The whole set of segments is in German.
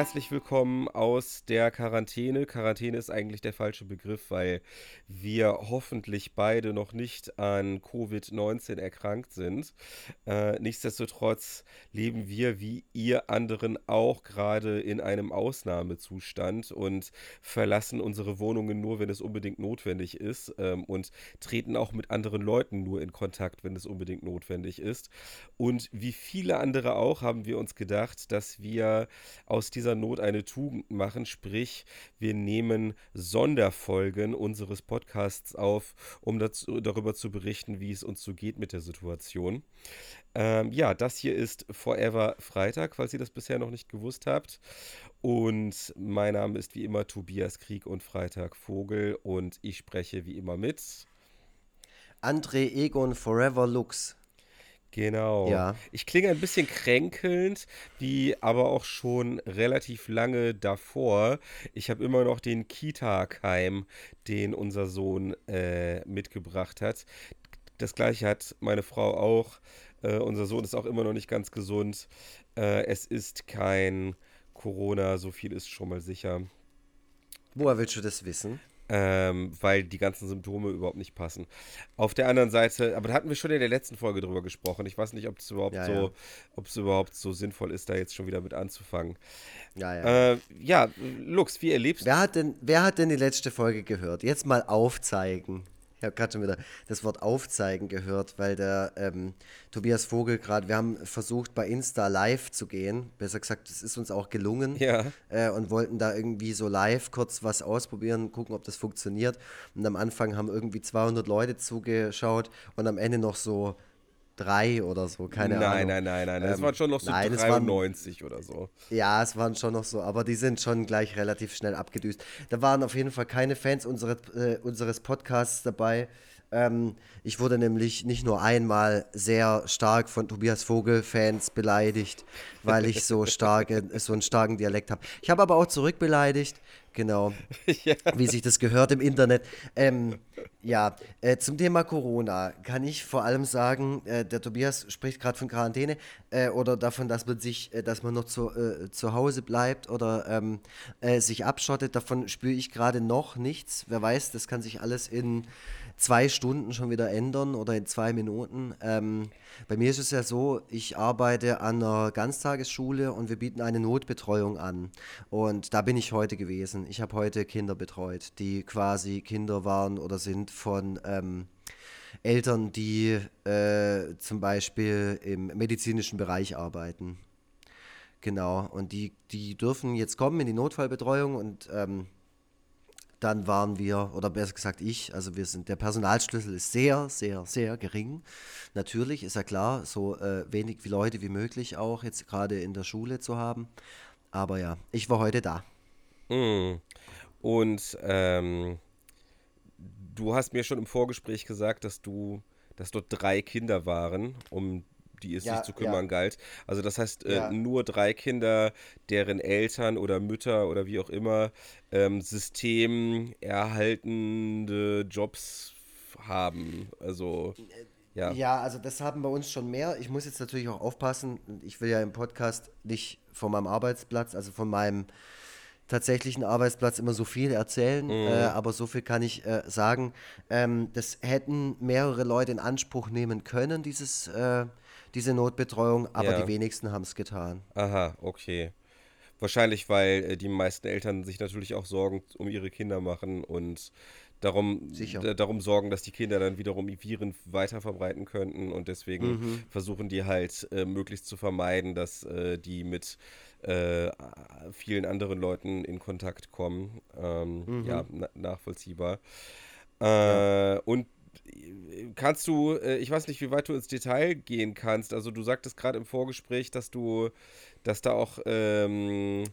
herzlich willkommen aus der Quarantäne. Quarantäne ist eigentlich der falsche Begriff, weil wir hoffentlich beide noch nicht an Covid-19 erkrankt sind. Äh, nichtsdestotrotz leben wir wie ihr anderen auch gerade in einem Ausnahmezustand und verlassen unsere Wohnungen nur, wenn es unbedingt notwendig ist ähm, und treten auch mit anderen Leuten nur in Kontakt, wenn es unbedingt notwendig ist. Und wie viele andere auch haben wir uns gedacht, dass wir aus dieser Not eine Tugend machen, sprich wir nehmen Sonderfolgen unseres Podcasts auf, um dazu, darüber zu berichten, wie es uns so geht mit der Situation. Ähm, ja, das hier ist Forever Freitag, falls ihr das bisher noch nicht gewusst habt. Und mein Name ist wie immer Tobias Krieg und Freitag Vogel und ich spreche wie immer mit André Egon Forever Lux. Genau. Ja. Ich klinge ein bisschen kränkelnd, wie aber auch schon relativ lange davor. Ich habe immer noch den Kita-Keim, den unser Sohn äh, mitgebracht hat. Das gleiche hat meine Frau auch. Äh, unser Sohn ist auch immer noch nicht ganz gesund. Äh, es ist kein Corona, so viel ist schon mal sicher. Woher willst du das wissen? Ähm, weil die ganzen Symptome überhaupt nicht passen. Auf der anderen Seite, aber da hatten wir schon in der letzten Folge drüber gesprochen. Ich weiß nicht, ob es überhaupt ja, so, ja. ob es überhaupt so sinnvoll ist, da jetzt schon wieder mit anzufangen. Ja, ja. Äh, ja, Lux, wie erlebst du? Wer hat denn, wer hat denn die letzte Folge gehört? Jetzt mal aufzeigen. Ich habe gerade schon wieder das Wort aufzeigen gehört, weil der ähm, Tobias Vogel gerade, wir haben versucht bei Insta live zu gehen. Besser gesagt, das ist uns auch gelungen. Ja. Äh, und wollten da irgendwie so live kurz was ausprobieren, gucken, ob das funktioniert. Und am Anfang haben irgendwie 200 Leute zugeschaut und am Ende noch so drei oder so, keine nein, Ahnung. Nein, nein, nein, nein. Es waren schon noch so nein, 93 waren, oder so. Ja, es waren schon noch so, aber die sind schon gleich relativ schnell abgedüst. Da waren auf jeden Fall keine Fans unsere, äh, unseres Podcasts dabei. Ähm, ich wurde nämlich nicht nur einmal sehr stark von Tobias Vogel-Fans beleidigt, weil ich so, starke, so einen starken Dialekt habe. Ich habe aber auch zurückbeleidigt. Genau. ja. Wie sich das gehört im Internet. Ähm, ja, äh, zum Thema Corona kann ich vor allem sagen, äh, der Tobias spricht gerade von Quarantäne äh, oder davon, dass man sich, äh, dass man noch zu, äh, zu Hause bleibt oder ähm, äh, sich abschottet. Davon spüre ich gerade noch nichts. Wer weiß, das kann sich alles in zwei Stunden schon wieder ändern oder in zwei Minuten. Ähm, bei mir ist es ja so, ich arbeite an einer Ganztagesschule und wir bieten eine Notbetreuung an. Und da bin ich heute gewesen. Ich habe heute Kinder betreut, die quasi Kinder waren oder sind von ähm, Eltern, die äh, zum Beispiel im medizinischen Bereich arbeiten. Genau, und die, die dürfen jetzt kommen in die Notfallbetreuung und ähm, dann waren wir, oder besser gesagt ich, also wir sind, der Personalschlüssel ist sehr, sehr, sehr gering. Natürlich ist ja klar, so äh, wenig wie Leute wie möglich auch jetzt gerade in der Schule zu haben. Aber ja, ich war heute da. Mm. Und ähm, du hast mir schon im Vorgespräch gesagt, dass du, dass dort drei Kinder waren, um die es ja, sich zu kümmern ja. galt. Also das heißt, äh, ja. nur drei Kinder, deren Eltern oder Mütter oder wie auch immer ähm, systemerhaltende Jobs haben. Also ja. Ja, also das haben bei uns schon mehr. Ich muss jetzt natürlich auch aufpassen. Ich will ja im Podcast nicht von meinem Arbeitsplatz, also von meinem tatsächlichen Arbeitsplatz immer so viel erzählen, mhm. äh, aber so viel kann ich äh, sagen. Ähm, das hätten mehrere Leute in Anspruch nehmen können, dieses äh, diese Notbetreuung, aber ja. die wenigsten haben es getan. Aha, okay. Wahrscheinlich, weil äh, die meisten Eltern sich natürlich auch Sorgen um ihre Kinder machen und darum, darum sorgen, dass die Kinder dann wiederum Viren weiter verbreiten könnten und deswegen mhm. versuchen die halt äh, möglichst zu vermeiden, dass äh, die mit äh, vielen anderen Leuten in Kontakt kommen. Ähm, mhm. Ja, na nachvollziehbar. Ja. Äh, und kannst du, äh, ich weiß nicht, wie weit du ins Detail gehen kannst. Also du sagtest gerade im Vorgespräch, dass du, dass da auch ähm,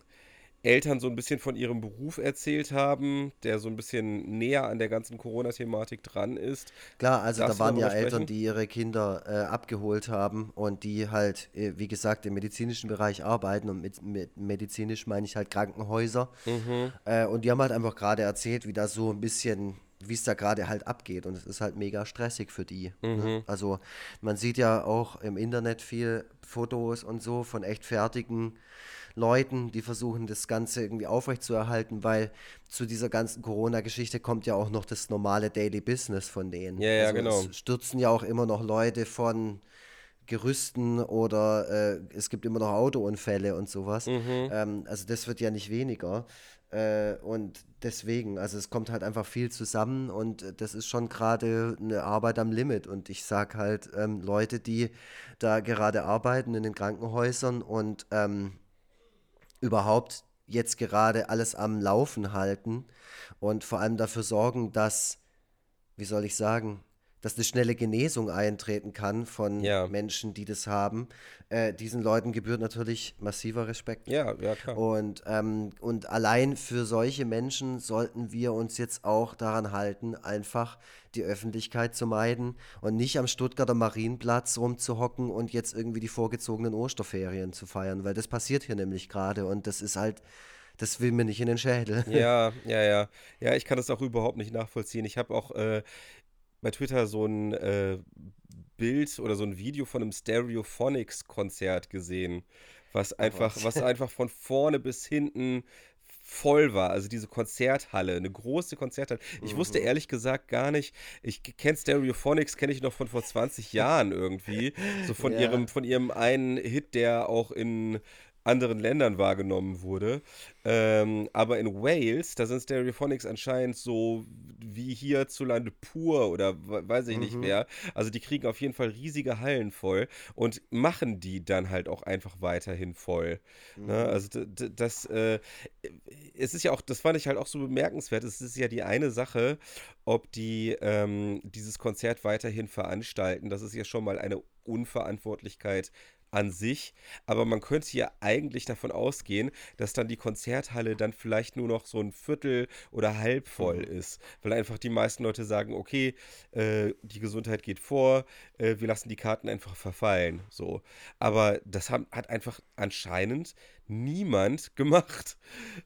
Eltern so ein bisschen von ihrem Beruf erzählt haben, der so ein bisschen näher an der ganzen Corona-Thematik dran ist. Klar, also Darfst da waren ja Eltern, die ihre Kinder äh, abgeholt haben und die halt, äh, wie gesagt, im medizinischen Bereich arbeiten und mit, mit medizinisch meine ich halt Krankenhäuser. Mhm. Äh, und die haben halt einfach gerade erzählt, wie da so ein bisschen wie es da gerade halt abgeht. Und es ist halt mega stressig für die. Ne? Mhm. Ne? Also man sieht ja auch im Internet viel Fotos und so von echt fertigen Leuten, die versuchen, das Ganze irgendwie aufrechtzuerhalten, weil zu dieser ganzen Corona-Geschichte kommt ja auch noch das normale Daily Business von denen. Ja, ja, also genau. Es stürzen ja auch immer noch Leute von Gerüsten oder äh, es gibt immer noch Autounfälle und sowas. Mhm. Ähm, also das wird ja nicht weniger. Äh, und deswegen, also es kommt halt einfach viel zusammen und äh, das ist schon gerade eine Arbeit am Limit. Und ich sag halt, ähm, Leute, die da gerade arbeiten in den Krankenhäusern und ähm, überhaupt jetzt gerade alles am Laufen halten und vor allem dafür sorgen, dass, wie soll ich sagen, dass eine schnelle Genesung eintreten kann von Ja. Menschen, die das haben. Äh, diesen Leuten gebührt natürlich massiver Respekt. Ja, ja, klar. Und, ähm, und allein für solche Menschen sollten wir uns jetzt auch daran halten, einfach die Öffentlichkeit zu meiden und nicht am Stuttgarter Marienplatz rumzuhocken und jetzt irgendwie die vorgezogenen Osterferien zu feiern, weil das passiert hier nämlich gerade und das ist halt, das will mir nicht in den Schädel. Ja, ja, ja. Ja, ich kann das auch überhaupt nicht nachvollziehen. Ich habe auch äh, bei Twitter so ein äh, Bild oder so ein Video von einem Stereophonics-Konzert gesehen, was einfach, was? was einfach von vorne bis hinten voll war. Also diese Konzerthalle, eine große Konzerthalle. Ich wusste ehrlich gesagt gar nicht, ich kenne Stereophonics, kenne ich noch von vor 20 Jahren irgendwie. So von Ja. ihrem, von ihrem einen Hit, der auch in anderen Ländern wahrgenommen wurde. Ähm, aber in Wales, da sind Stereophonics anscheinend so wie hierzulande pur oder we- weiß ich nicht Mhm. wer. Also die kriegen auf jeden Fall riesige Hallen voll und machen die dann halt auch einfach weiterhin voll. Ne? Mhm. Also d- d- das, äh, es ist ja auch, das fand ich halt auch so bemerkenswert. Es ist ja die eine Sache, ob die ähm, dieses Konzert weiterhin veranstalten. Das ist ja schon mal eine Unverantwortlichkeit an sich, aber man könnte ja eigentlich davon ausgehen, dass dann die Konzerthalle dann vielleicht nur noch so ein Viertel oder halb voll Mhm. ist, weil einfach die meisten Leute sagen, okay, äh, die Gesundheit geht vor, äh, wir lassen die Karten einfach verfallen, so. Aber das haben, hat einfach anscheinend niemand gemacht,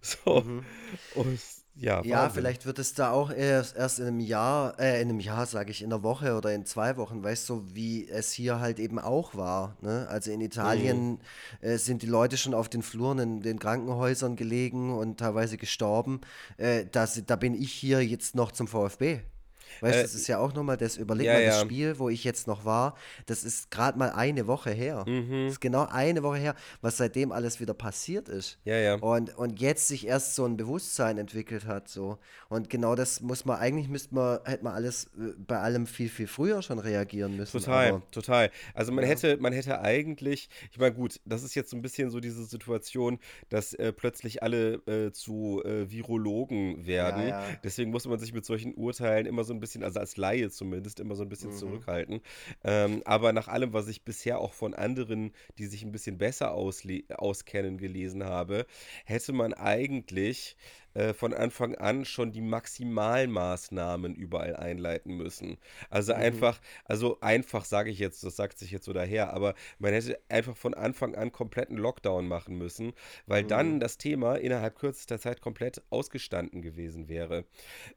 so. Mhm. Und ja, Ja, vielleicht wird es da auch erst, erst in einem Jahr, äh, in einem Jahr, sage ich, in einer Woche oder in zwei Wochen, weißt du, wie es hier halt eben auch war. Ne? Also in Italien äh, sind die Leute schon auf den Fluren in den Krankenhäusern gelegen und teilweise gestorben. Äh, das, da bin ich hier jetzt noch zum VfB. Weißt du, Äh, das ist ja auch nochmal das, überleg ja, mal, das ja. Spiel, wo ich jetzt noch war, das ist gerade mal eine Woche her. Mhm. Das ist genau eine Woche her, was seitdem alles wieder passiert ist. Ja, ja. Und, und jetzt sich erst so ein Bewusstsein entwickelt hat, so. Und genau das muss man, eigentlich müsste man, hätte man alles äh, bei allem viel, viel früher schon reagieren müssen. Total, Aber, total. Also man Ja. hätte, man hätte eigentlich, ich meine, gut, das ist jetzt so ein bisschen so diese Situation, dass äh, plötzlich alle äh, zu äh, Virologen werden. Deswegen muss man sich mit solchen Urteilen immer so ein bisschen, also als Laie zumindest, immer so ein bisschen Mhm. zurückhalten. Ähm, aber nach allem, was ich bisher auch von anderen, die sich ein bisschen besser auskennen, gelesen habe, hätte man eigentlich äh, von Anfang an schon die Maximalmaßnahmen überall einleiten müssen. Also Mhm. einfach, also einfach sage ich jetzt, das sagt sich jetzt so daher, aber man hätte einfach von Anfang an kompletten Lockdown machen müssen, weil dann Mhm. das Thema innerhalb kürzester Zeit komplett ausgestanden gewesen wäre.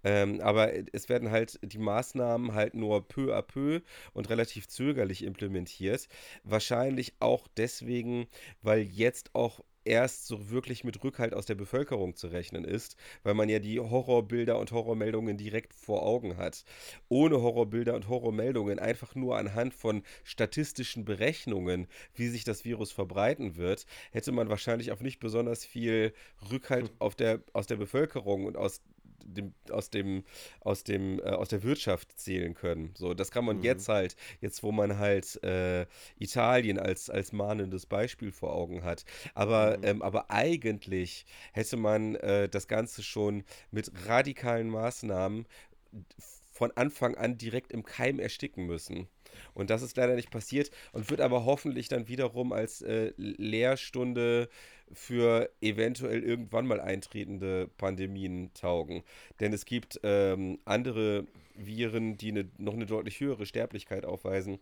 Ähm, aber es werden halt die Maßnahmen halt nur peu à peu und relativ zögerlich implementiert. Wahrscheinlich auch deswegen, weil jetzt auch erst so wirklich mit Rückhalt aus der Bevölkerung zu rechnen ist, weil man ja die Horrorbilder und Horrormeldungen direkt vor Augen hat. Ohne Horrorbilder und Horrormeldungen, einfach nur anhand von statistischen Berechnungen, wie sich das Virus verbreiten wird, hätte man wahrscheinlich auf nicht besonders viel Rückhalt auf der, aus der Bevölkerung und aus dem, aus dem, aus dem, äh, aus der Wirtschaft zählen können. So, das kann man Mhm. jetzt halt, jetzt wo man halt äh, Italien als, als mahnendes Beispiel vor Augen hat. Aber, Mhm. ähm, aber eigentlich hätte man äh, das Ganze schon mit radikalen Maßnahmen von Anfang an direkt im Keim ersticken müssen. Und das ist leider nicht passiert und wird aber hoffentlich dann wiederum als äh, Lehrstunde für eventuell irgendwann mal eintretende Pandemien taugen. Denn es gibt ähm, andere Viren, die eine, noch eine deutlich höhere Sterblichkeit aufweisen,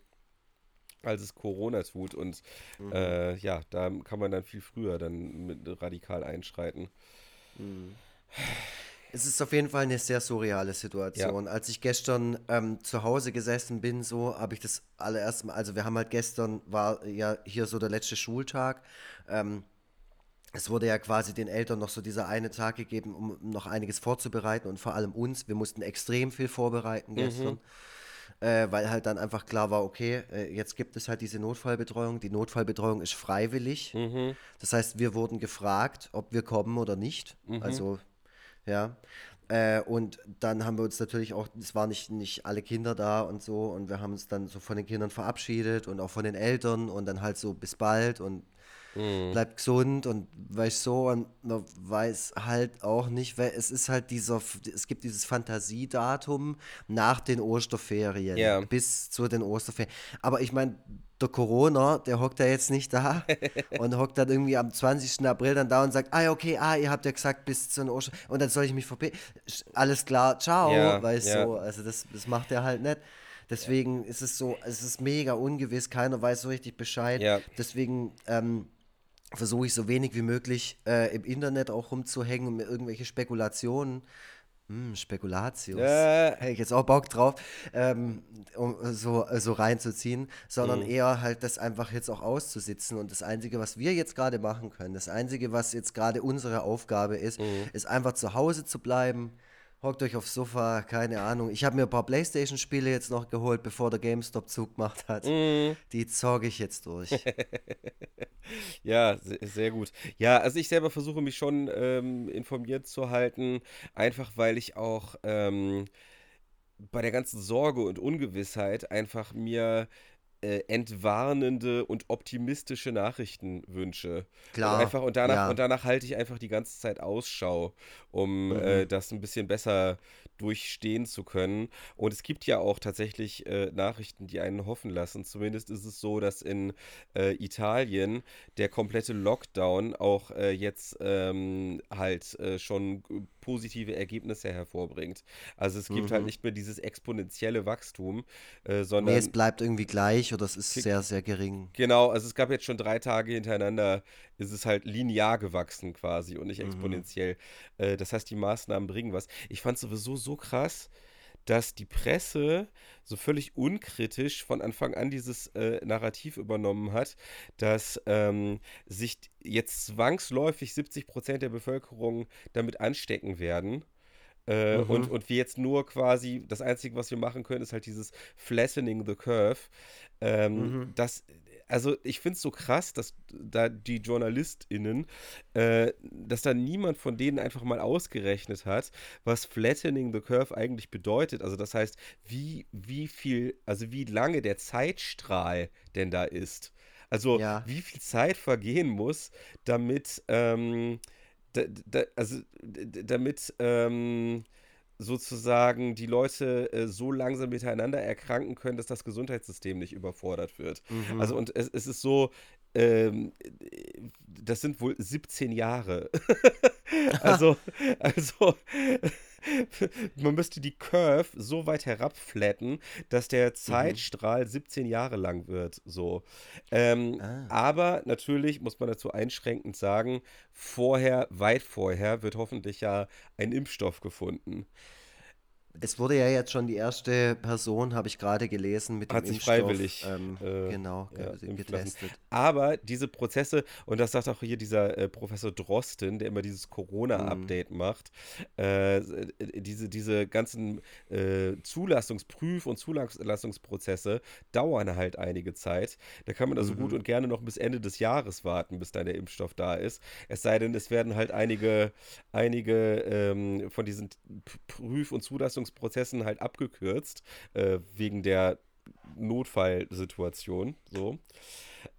als es Corona tut. Und Mhm. äh, ja, da kann man dann viel früher dann radikal einschreiten. Mhm. Es ist auf jeden Fall eine sehr surreale Situation. Als ich gestern ähm, zu Hause gesessen bin, so habe ich das allererste Mal, also wir haben halt gestern, war ja hier so der letzte Schultag. Ähm, es wurde ja quasi den Eltern noch so dieser eine Tag gegeben, um noch einiges vorzubereiten und vor allem uns. Wir mussten extrem viel vorbereiten gestern, mhm. äh, weil halt dann einfach klar war, okay, äh, jetzt gibt es halt diese Notfallbetreuung. Die Notfallbetreuung ist freiwillig. Mhm. Das heißt, wir wurden gefragt, ob wir kommen oder nicht. Mhm. Also, ja. Äh, und dann haben wir uns natürlich auch, es waren nicht, nicht alle Kinder da und so, und wir haben uns dann so von den Kindern verabschiedet und auch von den Eltern und dann halt so bis bald und mhm. bleib gesund und weißt so und man weiß halt auch nicht, weil es ist halt dieser, es gibt dieses Fantasiedatum nach den Osterferien yeah. bis zu den Osterferien. Aber ich meine, der Corona, der hockt ja jetzt nicht da und hockt dann irgendwie am 20. April dann da und sagt, ah, okay, ah, ihr habt ja gesagt bis zu den Ostern und dann soll ich mich verbeten. Alles klar, ciao, ja, weißt ja. so. Also das, das macht er halt nicht. Deswegen ja. ist es so, es ist mega ungewiss, keiner weiß so richtig Bescheid. Ja. Deswegen ähm, versuche ich so wenig wie möglich äh, im Internet auch rumzuhängen und mir irgendwelche Spekulationen hm, Spekulatius. Äh. Hätte ich jetzt auch Bock drauf, ähm, um so, so reinzuziehen, sondern mhm. eher halt das einfach jetzt auch auszusitzen. Und das Einzige, was wir jetzt gerade machen können, das Einzige, was jetzt gerade unsere Aufgabe ist, mhm. ist einfach zu Hause zu bleiben, hockt euch aufs Sofa, keine Ahnung. Ich habe mir ein paar Playstation-Spiele jetzt noch geholt, bevor der GameStop Zug gemacht hat. Mm. Die zogge ich jetzt durch. ja, sehr, sehr, gut. Ja, also ich selber versuche mich schon ähm, informiert zu halten, einfach weil ich auch ähm, bei der ganzen Sorge und Ungewissheit einfach mir äh, entwarnende und optimistische Nachrichten wünsche. Klar. Und, einfach, und, danach, ja. und danach halte ich einfach die ganze Zeit Ausschau, um mhm. äh, das ein bisschen besser durchstehen zu können. Und es gibt ja auch tatsächlich äh, Nachrichten, die einen hoffen lassen. Zumindest ist es so, dass in äh, Italien der komplette Lockdown auch äh, jetzt ähm, halt äh, schon positive Ergebnisse hervorbringt. Also es gibt halt mhm. halt nicht mehr dieses exponentielle Wachstum, äh, sondern. Nee, es bleibt irgendwie gleich oder es ist sehr, sehr gering. Genau, also es gab jetzt schon drei Tage hintereinander, ist es halt linear gewachsen quasi und nicht mhm. exponentiell. Mhm. Äh, das heißt, die Maßnahmen bringen was. Ich fand es sowieso so krass dass die Presse so völlig unkritisch von Anfang an dieses äh, Narrativ übernommen hat, dass ähm, sich jetzt zwangsläufig 70 Prozent der Bevölkerung damit anstecken werden. Äh, mhm. und, und wir jetzt nur quasi, das Einzige, was wir machen können, ist halt dieses Flattening the Curve. Ähm, mhm. Das also ich finde es so krass, dass da die JournalistInnen, äh, dass da niemand von denen einfach mal ausgerechnet hat, was Flattening the Curve eigentlich bedeutet. Also das heißt, wie, wie viel, also wie lange der Zeitstrahl denn da ist. Also ja. wie viel Zeit vergehen muss, damit, ähm, da, da, also damit, ähm, sozusagen die Leute äh, so langsam miteinander erkranken können, dass das Gesundheitssystem nicht überfordert wird. Mhm. Also und es, es ist so, ähm, das sind wohl 17 Jahre. also, also man müsste die Curve so weit herabflatten, dass der mhm. Zeitstrahl mhm. 17 Jahre lang wird. So. Ähm, ah. Aber natürlich muss man dazu einschränkend sagen, vorher, weit vorher, wird hoffentlich ja ein Impfstoff gefunden. Es wurde ja jetzt schon die erste Person, habe ich gerade gelesen, mit Hat dem sich freiwillig ähm, äh, genau, ja, getestet. Aber diese Prozesse, und das sagt auch hier dieser äh, Professor Drosten, der immer dieses Corona-Update mhm. macht, äh, diese, diese ganzen äh, Zulassungsprüf- und Zulassungsprozesse dauern halt einige Zeit. Da kann man also mhm. gut und gerne noch bis Ende des Jahres warten, bis dann der Impfstoff da ist. Es sei denn, es werden halt einige, einige ähm, von diesen Prüf- und Zulassungsprozessen Verarbeitungsprozessen halt abgekürzt, äh, wegen der Notfallsituation. So.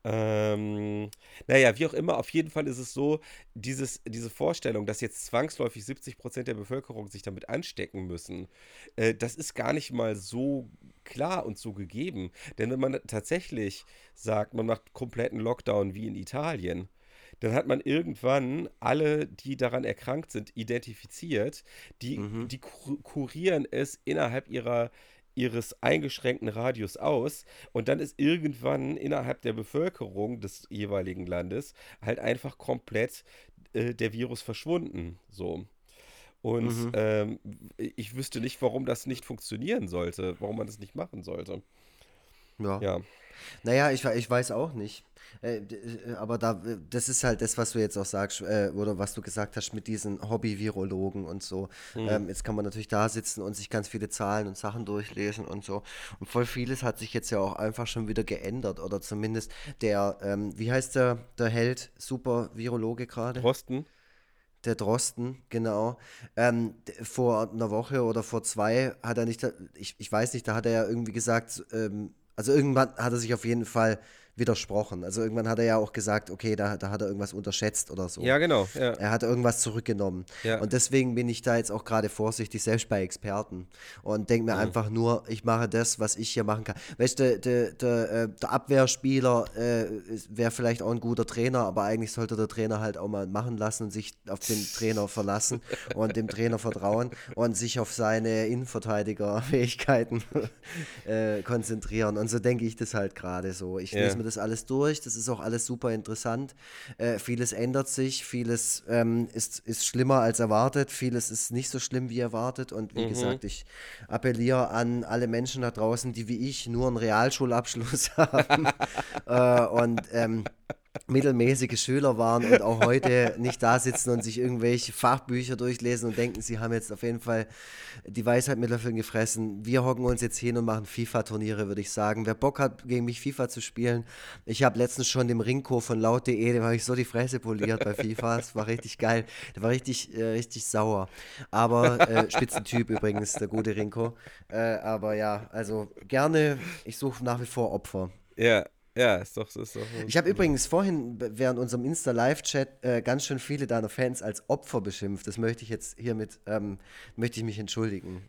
Ähm, naja, wie auch immer, auf jeden Fall ist es so, dieses, diese Vorstellung, dass jetzt zwangsläufig 70 Prozent der Bevölkerung sich damit anstecken müssen, äh, das ist gar nicht mal so klar und so gegeben. Denn wenn man tatsächlich sagt, man macht kompletten Lockdown wie in Italien, dann hat man irgendwann alle, die daran erkrankt sind, identifiziert. Die, mhm. die kurieren es innerhalb ihrer ihres eingeschränkten Radius aus und dann ist irgendwann innerhalb der Bevölkerung des jeweiligen Landes halt einfach komplett äh, der Virus verschwunden. So. Und mhm. ähm, ich wüsste nicht, warum das nicht funktionieren sollte, warum man das nicht machen sollte. Ja. ja. Naja, ich, ich weiß auch nicht. Äh, äh, aber da, das ist halt das, was du jetzt auch sagst, äh, oder was du gesagt hast mit diesen Hobby-Virologen und so. Mhm. Ähm, jetzt kann man natürlich da sitzen und sich ganz viele Zahlen und Sachen durchlesen und so. Und voll vieles hat sich jetzt ja auch einfach schon wieder geändert. Oder zumindest der, ähm, wie heißt der, der Held, Super-Virologe gerade? Drosten. Der Drosten, genau. Ähm, vor einer Woche oder vor zwei hat er nicht, ich, ich weiß nicht, da hat er ja irgendwie gesagt, ähm, also irgendwann hat er sich auf jeden Fall widersprochen. Also irgendwann hat er ja auch gesagt, okay, da, da hat er irgendwas unterschätzt oder so. Ja, genau. Ja. Er hat irgendwas zurückgenommen. Ja. Und deswegen bin ich da jetzt auch gerade vorsichtig, selbst bei Experten. Und denke mir mhm. einfach nur, ich mache das, was ich hier machen kann. Weißt du, der, der, äh, der Abwehrspieler äh, wäre vielleicht auch ein guter Trainer, aber eigentlich sollte der Trainer halt auch mal machen lassen und sich auf den Trainer verlassen und dem Trainer vertrauen und sich auf seine Innenverteidigerfähigkeiten äh, konzentrieren. Und so denke ich das halt gerade so. Ich lese mir das alles durch. Das ist auch alles super interessant. Äh, vieles ändert sich, vieles ähm, ist, ist schlimmer als erwartet, vieles ist nicht so schlimm wie erwartet. Und wie mhm. gesagt, ich appelliere an alle Menschen da draußen, die wie ich nur einen Realschulabschluss haben. äh, und ähm, mittelmäßige Schüler waren und auch heute nicht da sitzen und sich irgendwelche Fachbücher durchlesen und denken, sie haben jetzt auf jeden Fall die Weisheit mit Löffeln gefressen. Wir hocken uns jetzt hin und machen FIFA-Turniere, würde ich sagen. Wer Bock hat, gegen mich FIFA zu spielen, ich habe letztens schon dem Ringko von laut.de, dem habe ich so die Fresse poliert bei FIFA. Das war richtig geil. Der war richtig, äh, richtig sauer. Aber äh, Spitzentyp übrigens, der gute Ringko. Äh, aber ja, also gerne, ich suche nach wie vor Opfer. Ja, ja, ist doch, ist doch. Ich habe übrigens vorhin während unserem Insta-Live-Chat äh, ganz schön viele deiner Fans als Opfer beschimpft. Das möchte ich jetzt hiermit, ähm, möchte ich mich entschuldigen.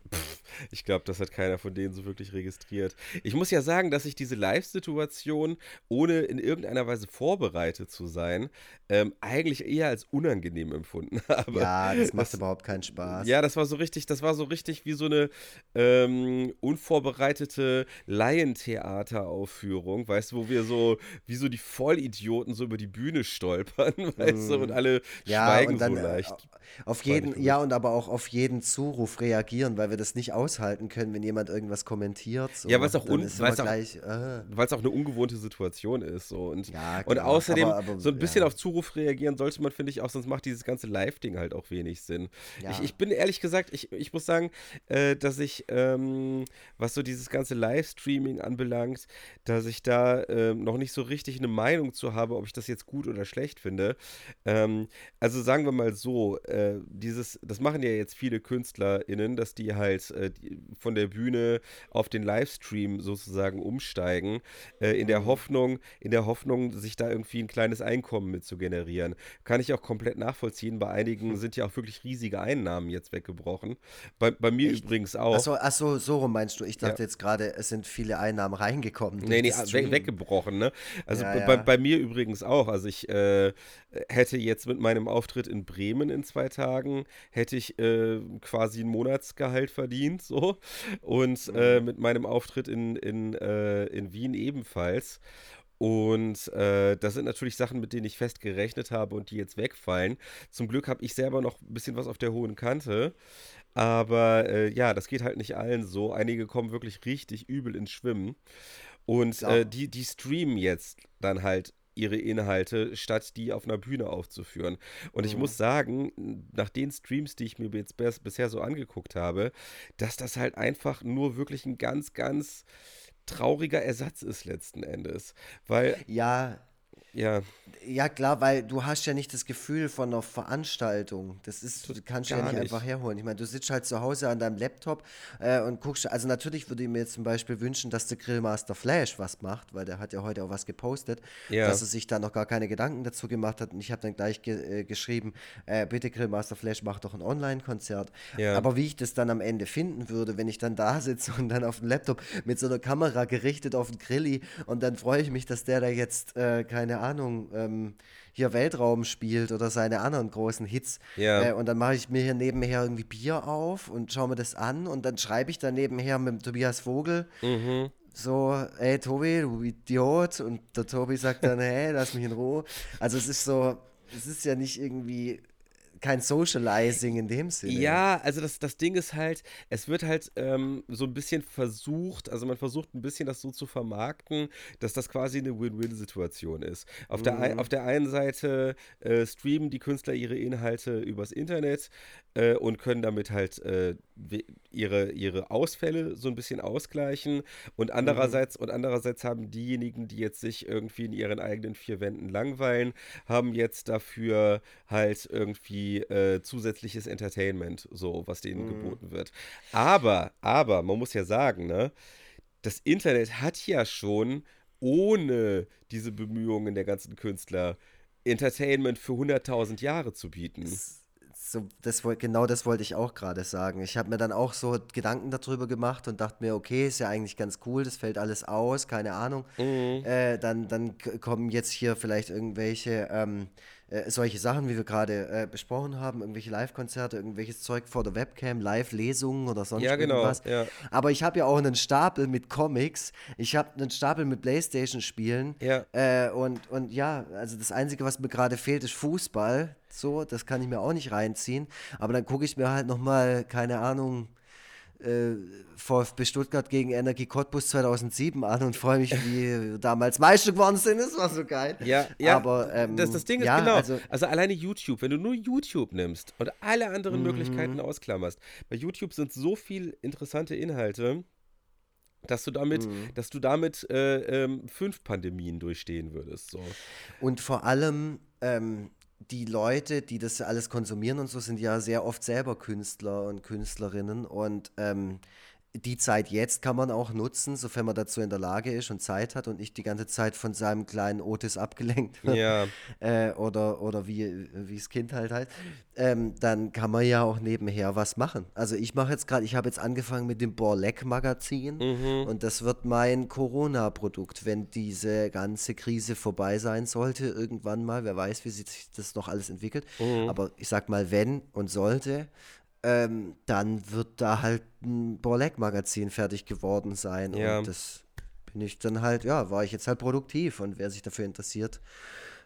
Ich glaube, das hat keiner von denen so wirklich registriert. Ich muss ja sagen, dass ich diese Live-Situation, ohne in irgendeiner Weise vorbereitet zu sein, ähm, eigentlich eher als unangenehm empfunden habe. Ja, das macht das, überhaupt keinen Spaß. Ja, das war so richtig, das war so richtig wie so eine ähm, unvorbereitete Laientheateraufführung, weißt du, wo wir wir so, wie so die Vollidioten so über die Bühne stolpern, weißt du, und mhm. alle ja, schweigen und dann, so äh, leicht. Auf jeden, ja, und aber auch auf jeden Zuruf reagieren, weil wir das nicht aushalten können, wenn jemand irgendwas kommentiert. So. Ja, weil es auch, un auch, gleich, äh. auch eine ungewohnte Situation ist. So. Und, ja, und außerdem, aber, aber, so ein bisschen ja. auf Zuruf reagieren sollte man, finde ich, auch, sonst macht dieses ganze Live-Ding halt auch wenig Sinn. Ja. Ich, ich bin ehrlich gesagt, ich, ich muss sagen, äh, dass ich, ähm, was so dieses ganze Livestreaming anbelangt, dass ich da äh, noch nicht so richtig eine Meinung zu habe, ob ich das jetzt gut oder schlecht finde. Ähm, also sagen wir mal so, äh, dieses, das machen ja jetzt viele KünstlerInnen, dass die halt äh, die von der Bühne auf den Livestream sozusagen umsteigen, äh, in der mhm. Hoffnung, in der Hoffnung, sich da irgendwie ein kleines Einkommen mit zu generieren. Kann ich auch komplett nachvollziehen. Bei einigen hm. sind ja auch wirklich riesige Einnahmen jetzt weggebrochen. Bei, bei mir Echt? übrigens auch. Achso, ach so, so rum meinst du. Ich dachte ja. jetzt gerade, es sind viele Einnahmen reingekommen. Nee, nee, we weggebrochen, ne? Also ja, ja. Bei, bei, mir übrigens auch. Also ich äh, hätte jetzt mit meinem Auftritt in Bremen in zwei Tagen, hätte ich äh, quasi ein Monatsgehalt verdient, so. Und äh, mhm. mit meinem Auftritt in, in, äh, in Wien ebenfalls. Und äh, das sind natürlich Sachen, mit denen ich fest gerechnet habe und die jetzt wegfallen. Zum Glück habe ich selber noch ein bisschen was auf der hohen Kante. Aber äh, ja, das geht halt nicht allen so. Einige kommen wirklich richtig übel ins Schwimmen. Und ja. äh, die, die streamen jetzt dann halt ihre Inhalte, statt die auf einer Bühne aufzuführen. Und mhm. ich muss sagen, nach den Streams, die ich mir jetzt bisher so angeguckt habe, dass das halt einfach nur wirklich ein ganz, ganz trauriger Ersatz ist letzten Endes. Weil. Ja, ja. Ja, klar, weil du hast ja nicht das Gefühl von einer Veranstaltung. Das ist, du kannst ja nicht, nicht, einfach herholen. Ich meine, du sitzt halt zu Hause an deinem Laptop äh, und guckst, also natürlich würde ich mir jetzt zum Beispiel wünschen, dass der Grillmaster Flash was macht, weil der hat ja heute auch was gepostet, ja. dass er sich da noch gar keine Gedanken dazu gemacht hat. Und ich habe dann gleich ge äh, geschrieben, äh, bitte Grillmaster Flash, mach doch ein Online-Konzert. Ja. Aber wie ich das dann am Ende finden würde, wenn ich dann da sitze und dann auf dem Laptop mit so einer Kamera gerichtet auf den Grilli und dann freue ich mich, dass der da jetzt, äh, keine Ahnung, Ahnung, ähm, hier Weltraum spielt oder seine anderen großen Hits. Ja. Äh, und dann mache ich mir hier nebenher irgendwie Bier auf und schaue mir das an und dann schreibe ich dann nebenher mit Tobias Vogel. Mhm. So, ey Tobi, du Idiot. Und der Tobi sagt dann, hey, lass mich in Ruhe. Also es ist so, es ist ja nicht irgendwie kein Socializing in dem Sinne. Ja, also das, das Ding ist halt, es wird halt ähm, so ein bisschen versucht, also man versucht ein bisschen das so zu vermarkten, dass das quasi eine Win-Win-Situation ist. Auf, mhm. der, auf der einen Seite äh, streamen die Künstler ihre Inhalte übers Internet äh, und können damit halt äh, ihre, ihre Ausfälle so ein bisschen ausgleichen und andererseits, mhm. und andererseits haben diejenigen, die jetzt sich irgendwie in ihren eigenen vier Wänden langweilen, haben jetzt dafür halt irgendwie äh, zusätzliches Entertainment, so was denen mhm. geboten wird. Aber, aber, man muss ja sagen, ne, das Internet hat ja schon ohne diese Bemühungen der ganzen Künstler Entertainment für 100.000 Jahre zu bieten. Das so, das, genau das wollte ich auch gerade sagen. Ich habe mir dann auch so Gedanken darüber gemacht und dachte mir, okay, ist ja eigentlich ganz cool, das fällt alles aus, keine Ahnung. Mhm. Äh, dann, dann kommen jetzt hier vielleicht irgendwelche ähm, äh, solche Sachen, wie wir gerade äh, besprochen haben, irgendwelche Live-Konzerte, irgendwelches Zeug vor der Webcam, Live-Lesungen oder sonst ja, genau, irgendwas. Ja. Aber ich habe ja auch einen Stapel mit Comics, ich habe einen Stapel mit Playstation-Spielen ja. Äh, und, und ja, also das Einzige, was mir gerade fehlt, ist Fußball. So, das kann ich mir auch nicht reinziehen. Aber dann gucke ich mir halt nochmal, keine Ahnung, VfB Stuttgart gegen Energie Cottbus 2007 an und freue mich, wie damals Meister geworden sind. Das war so geil. Ja, ja. Aber ähm, das, das Ding ist ja, genau. Also, also, alleine YouTube, wenn du nur YouTube nimmst und alle anderen mhm. Möglichkeiten ausklammerst, bei YouTube sind so viele interessante Inhalte dass du damit, mhm. dass du damit äh, ähm, fünf Pandemien durchstehen würdest. So. Und vor allem, ähm, die Leute, die das alles konsumieren und so, sind ja sehr oft selber Künstler und Künstlerinnen und ähm, die Zeit jetzt kann man auch nutzen, sofern man dazu in der Lage ist und Zeit hat und nicht die ganze Zeit von seinem kleinen Otis abgelenkt wird. Ja. Äh, oder, oder wie, das Kind halt halt. Ähm, dann kann man ja auch nebenher was machen. Also ich mache jetzt gerade, ich habe jetzt angefangen mit dem Borleck-Magazin mhm. und das wird mein Corona-Produkt, wenn diese ganze Krise vorbei sein sollte, irgendwann mal. Wer weiß, wie sich das noch alles entwickelt. Mhm. Aber ich sag mal, wenn und sollte, ähm, dann wird da halt ein Borleck-Magazin fertig geworden sein. Ja. Und das bin ich dann halt, ja, war ich jetzt halt produktiv. Und wer sich dafür interessiert,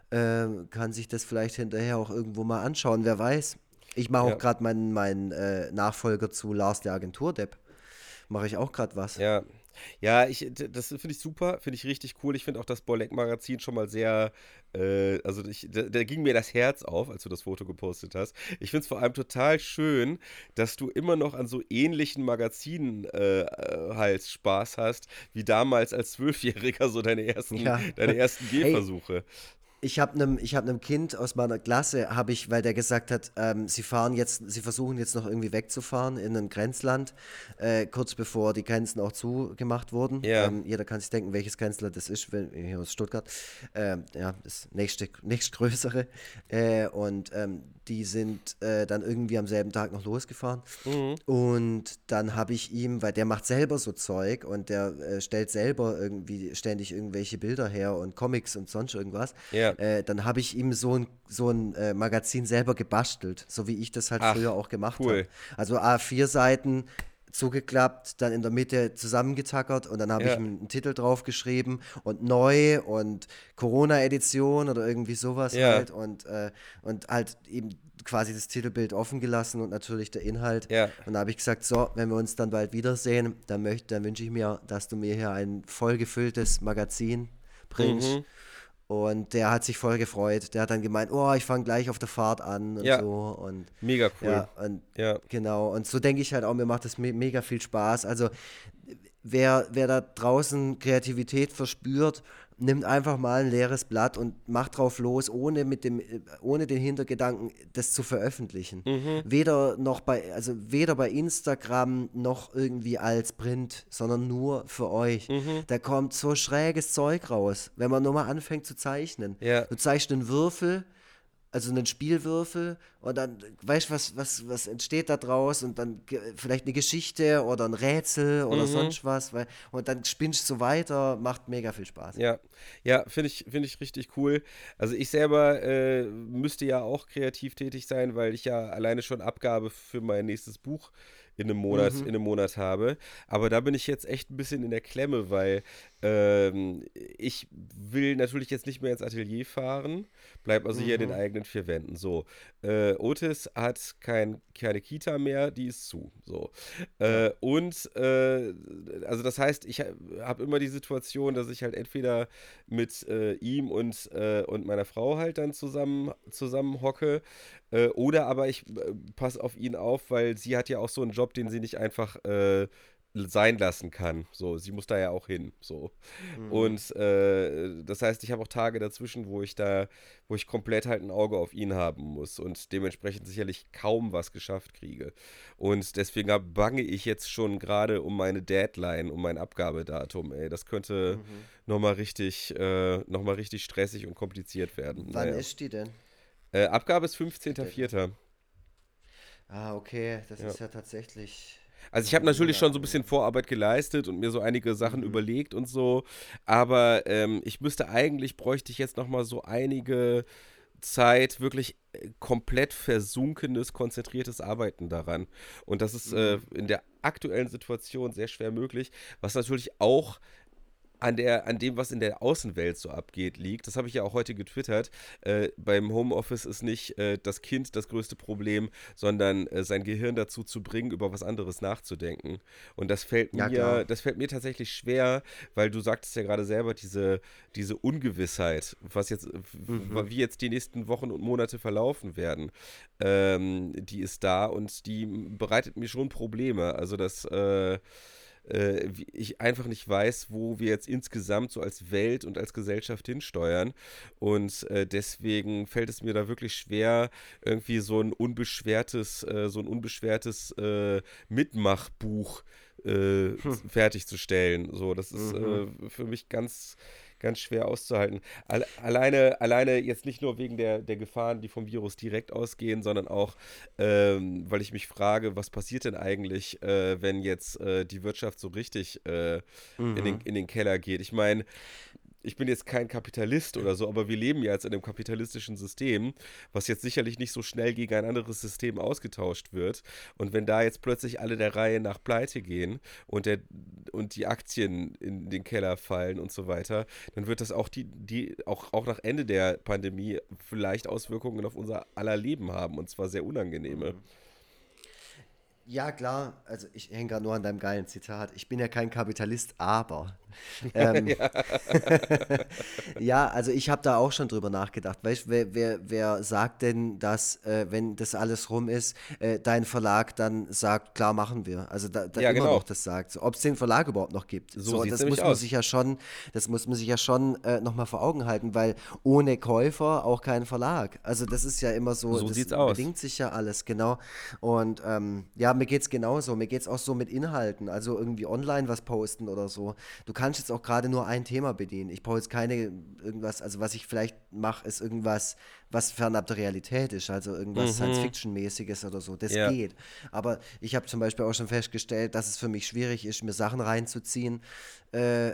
äh, kann sich das vielleicht hinterher auch irgendwo mal anschauen. Wer weiß. Ich mache ja. auch gerade meinen mein, äh, Nachfolger zu Lars der Agentur-Depp. Mache ich auch gerade was. Ja, ja, ich, das finde ich super, finde ich richtig cool. Ich finde auch das Bolek-Magazin schon mal sehr, äh, also ich, da, da, ging mir das Herz auf, als du das Foto gepostet hast. Ich finde es vor allem total schön, dass du immer noch an so ähnlichen Magazinen äh halt Spaß hast, wie damals als Zwölfjähriger so deine ersten, ja. deine ersten Gehversuche. Hey, ich habe einem nem Kind aus meiner Klasse, habe ich, weil der gesagt hat, ähm, sie fahren jetzt, sie versuchen jetzt noch irgendwie wegzufahren in ein Grenzland, äh, kurz bevor die Grenzen auch zugemacht wurden. Ja. Ähm, jeder kann sich denken, welches Grenzland das ist, wenn, hier aus Stuttgart. Ähm, ja, das nächste, nächstgrößere. Äh, und ähm, die sind äh, dann irgendwie am selben Tag noch losgefahren. Mhm. Und dann habe ich ihm, weil der macht selber so Zeug und der äh, stellt selber irgendwie ständig irgendwelche Bilder her und Comics und sonst irgendwas. Ja. Äh, dann habe ich ihm so ein, so ein äh, Magazin selber gebastelt, so wie ich das halt Ach, früher auch gemacht cool. habe. Also A4 Seiten, zugeklappt, dann in der Mitte zusammengetackert und dann habe ja. ich einen Titel draufgeschrieben und neu und Corona-Edition oder irgendwie sowas ja. halt und, äh, und halt eben quasi das Titelbild offen gelassen und natürlich der Inhalt. Ja. Und da habe ich gesagt, so, wenn wir uns dann bald wiedersehen, dann, dann wünsche ich mir, dass du mir hier ein vollgefülltes Magazin bringst. Mhm und der hat sich voll gefreut. Der hat dann gemeint, oh, ich fange gleich auf der Fahrt an und ja. so. Und, mega cool. Ja, und ja. genau. Und so denke ich halt auch, mir macht das me mega viel Spaß. Also wer, wer da draußen Kreativität verspürt nimmt einfach mal ein leeres Blatt und macht drauf los, ohne, mit dem, ohne den Hintergedanken, das zu veröffentlichen. Mhm. Weder noch bei, also weder bei Instagram noch irgendwie als Print, sondern nur für euch. Mhm. Da kommt so schräges Zeug raus, wenn man nur mal anfängt zu zeichnen. Ja. Du zeichnest einen Würfel also einen Spielwürfel und dann weißt du, was, was, was entsteht da draus und dann vielleicht eine Geschichte oder ein Rätsel oder mhm. sonst was weil, und dann spinnst du so weiter, macht mega viel Spaß. Ja, ja, finde ich, find ich richtig cool. Also ich selber äh, müsste ja auch kreativ tätig sein, weil ich ja alleine schon Abgabe für mein nächstes Buch in einem Monat, Mhm. in einem Monat habe. Aber da bin ich jetzt echt ein bisschen in der Klemme, weil ähm, ich will natürlich jetzt nicht mehr ins Atelier fahren, bleib also hier in den Mhm. eigenen vier Wänden. So, äh, Otis hat kein, keine Kita mehr, die ist zu. So. Äh, und äh, also das heißt, ich habe immer die Situation, dass ich halt entweder mit äh, ihm und, äh, und meiner Frau halt dann zusammen, zusammen hocke äh, oder aber ich passe auf ihn auf, weil sie hat ja auch so einen Job, den sie nicht einfach sein lassen kann. So, sie muss da ja auch hin. So. Mhm. Und äh, das heißt, ich habe auch Tage dazwischen, wo ich da, wo ich komplett halt ein Auge auf ihn haben muss und dementsprechend sicherlich kaum was geschafft kriege. Und deswegen hab, bange ich jetzt schon gerade um meine Deadline, um mein Abgabedatum. Ey, das könnte Mhm. nochmal richtig, äh, noch mal richtig stressig und kompliziert werden. Wann Naja. ist die denn? Äh, Abgabe ist Die Deadline? 15.04. Ah, okay, das Ja. ist ja tatsächlich Also ich habe natürlich schon so ein bisschen Vorarbeit geleistet und mir so einige Sachen Mhm. überlegt und so, aber ähm, ich müsste eigentlich, bräuchte ich jetzt noch mal so einige Zeit, wirklich äh, komplett versunkenes, konzentriertes Arbeiten daran. Und das ist äh, Mhm. in der aktuellen Situation sehr schwer möglich, was natürlich auch an der, an dem, was in der Außenwelt so abgeht, liegt. Das habe ich ja auch heute getwittert. Äh, beim Homeoffice ist nicht äh, das Kind das größte Problem, sondern äh, sein Gehirn dazu zu bringen, über was anderes nachzudenken. Und das fällt Ja, mir, klar. das fällt mir tatsächlich schwer, weil du sagtest ja gerade selber, diese, diese Ungewissheit, was jetzt, Mhm. wie jetzt die nächsten Wochen und Monate verlaufen werden, ähm, die ist da und die bereitet mir schon Probleme. Also das, äh, ich einfach nicht weiß, wo wir jetzt insgesamt so als Welt und als Gesellschaft hinsteuern. Und äh, deswegen fällt es mir da wirklich schwer, irgendwie so ein unbeschwertes, äh, so ein unbeschwertes äh, Mitmachbuch äh, Hm. fertigzustellen. So, das ist Mhm. äh, für mich ganz, ganz schwer auszuhalten. Alle, alleine, alleine jetzt nicht nur wegen der, der Gefahren, die vom Virus direkt ausgehen, sondern auch, ähm, weil ich mich frage, was passiert denn eigentlich, äh, wenn jetzt äh, die Wirtschaft so richtig äh, in den, Mhm. in den Keller geht? Ich meine, ich bin jetzt kein Kapitalist oder so, aber wir leben ja jetzt in einem kapitalistischen System, was jetzt sicherlich nicht so schnell gegen ein anderes System ausgetauscht wird. Und wenn da jetzt plötzlich alle der Reihe nach Pleite gehen und, der, und die Aktien in den Keller fallen und so weiter, dann wird das auch die, die auch, auch nach Ende der Pandemie vielleicht Auswirkungen auf unser aller Leben haben und zwar sehr unangenehme. Mhm. Ja, klar. Also ich hänge gerade nur an deinem geilen Zitat. Ich bin ja kein Kapitalist, aber. Ähm, ja, also ich habe da auch schon drüber nachgedacht. Weißt wer, wer, wer sagt denn, dass, äh, wenn das alles rum ist, äh, dein Verlag dann sagt, klar machen wir. Also da, da Ja, immer genau. noch das sagt. Ob es den Verlag überhaupt noch gibt. So So, das muss man aus. sich ja schon, das muss man sich ja schon äh, nochmal vor Augen halten, weil ohne Käufer auch kein Verlag. Also das ist ja immer so, So das sieht's aus. bedingt sich ja alles, genau. Und ähm, ja, mir geht's genauso. Mir geht's auch so mit Inhalten, also irgendwie online was posten oder so. Du kannst jetzt auch gerade nur ein Thema bedienen. Ich brauche jetzt keine irgendwas, also was ich vielleicht mache, ist irgendwas, was fernab der Realität ist, also irgendwas Science-Fiction-mäßiges oder so. Das Ja. geht. Aber ich habe zum Beispiel auch schon festgestellt, dass es für mich schwierig ist, mir Sachen reinzuziehen, äh,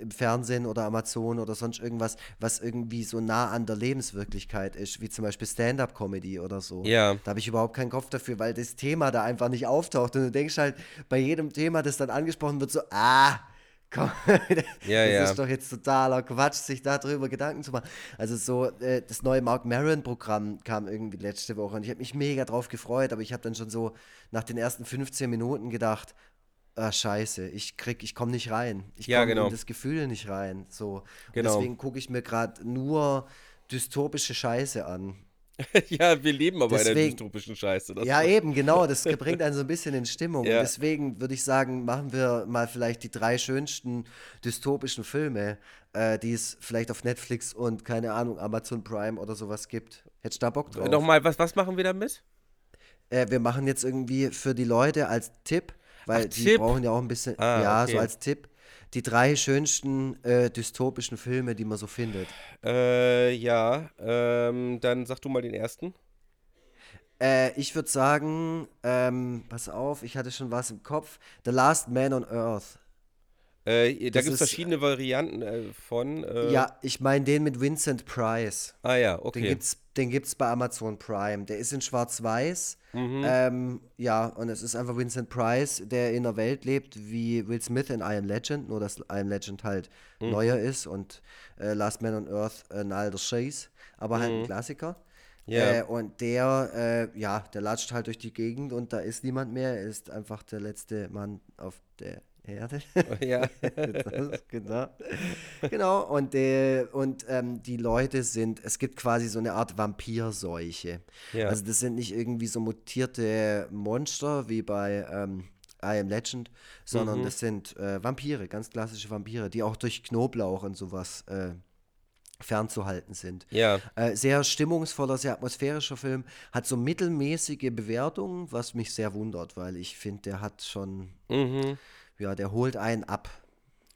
im Fernsehen oder Amazon oder sonst irgendwas, was irgendwie so nah an der Lebenswirklichkeit ist, wie zum Beispiel Stand-up-Comedy oder so. Ja. Da habe ich überhaupt keinen Kopf dafür, weil das Thema da einfach nicht auftaucht. Und du denkst halt bei jedem Thema, das dann angesprochen wird, so, ah, komm, Ja, das ja. ist doch jetzt totaler Quatsch, sich darüber Gedanken zu machen. Also so, äh, das neue Mark Maron-Programm kam irgendwie letzte Woche und ich habe mich mega drauf gefreut, aber ich habe dann schon so nach den ersten 15 Minuten gedacht, ah, scheiße, ich krieg, ich komme nicht rein. Ich Ja, komme genau. in das Gefühl nicht rein. So. Und Genau. deswegen gucke ich mir gerade nur dystopische Scheiße an. ja, wir leben aber in einer Deswegen- dystopischen Scheiße. Das Ja, eben, genau, das bringt einen so ein bisschen in Stimmung. Ja. Und deswegen würde ich sagen, machen wir mal vielleicht die drei schönsten dystopischen Filme, äh, die es vielleicht auf Netflix und, keine Ahnung, Amazon Prime oder sowas gibt. Hättest du da Bock drauf? Nochmal, was, was machen wir damit? Äh, wir machen jetzt irgendwie für die Leute als Tipp, weil Ach, die Tipp. brauchen ja auch ein bisschen, Ah, ja, okay. so als Tipp, die drei schönsten äh, dystopischen Filme, die man so findet. Äh, ja, ähm, dann sag du mal den ersten. Äh, ich würde sagen, ähm, pass auf, ich hatte schon was im Kopf. The Last Man on Earth. Äh, da gibt es verschiedene Varianten äh, von. Äh, ja, ich meine den mit Vincent Price. ah ja, Den okay. gibt's, den gibt's bei Amazon Prime. Der ist in Schwarz-Weiß. Mhm. Ähm, ja, und es ist einfach Vincent Price, der in einer Welt lebt wie Will Smith in I Am Legend, nur dass I Am Legend halt Mhm. neuer ist und äh, Last Man on Earth ein alter Scheiß, aber halt ein Klassiker. Mhm. Ja. Äh, und der, äh, ja, der latscht halt durch die Gegend und da ist niemand mehr. Er ist einfach der letzte Mann auf der Erde. ja. Das, genau. Genau, und, äh, und ähm, die Leute sind, es gibt quasi so eine Art Vampirseuche. Ja. Also das sind nicht irgendwie so mutierte Monster wie bei ähm, I Am Legend, sondern das sind äh, Vampire, ganz klassische Vampire, die auch durch Knoblauch und sowas äh, fernzuhalten sind. ja. Äh, sehr stimmungsvoller, sehr atmosphärischer Film, hat so mittelmäßige Bewertungen, was mich sehr wundert, weil ich finde, der hat schon, Mhm. Ja, der holt einen ab,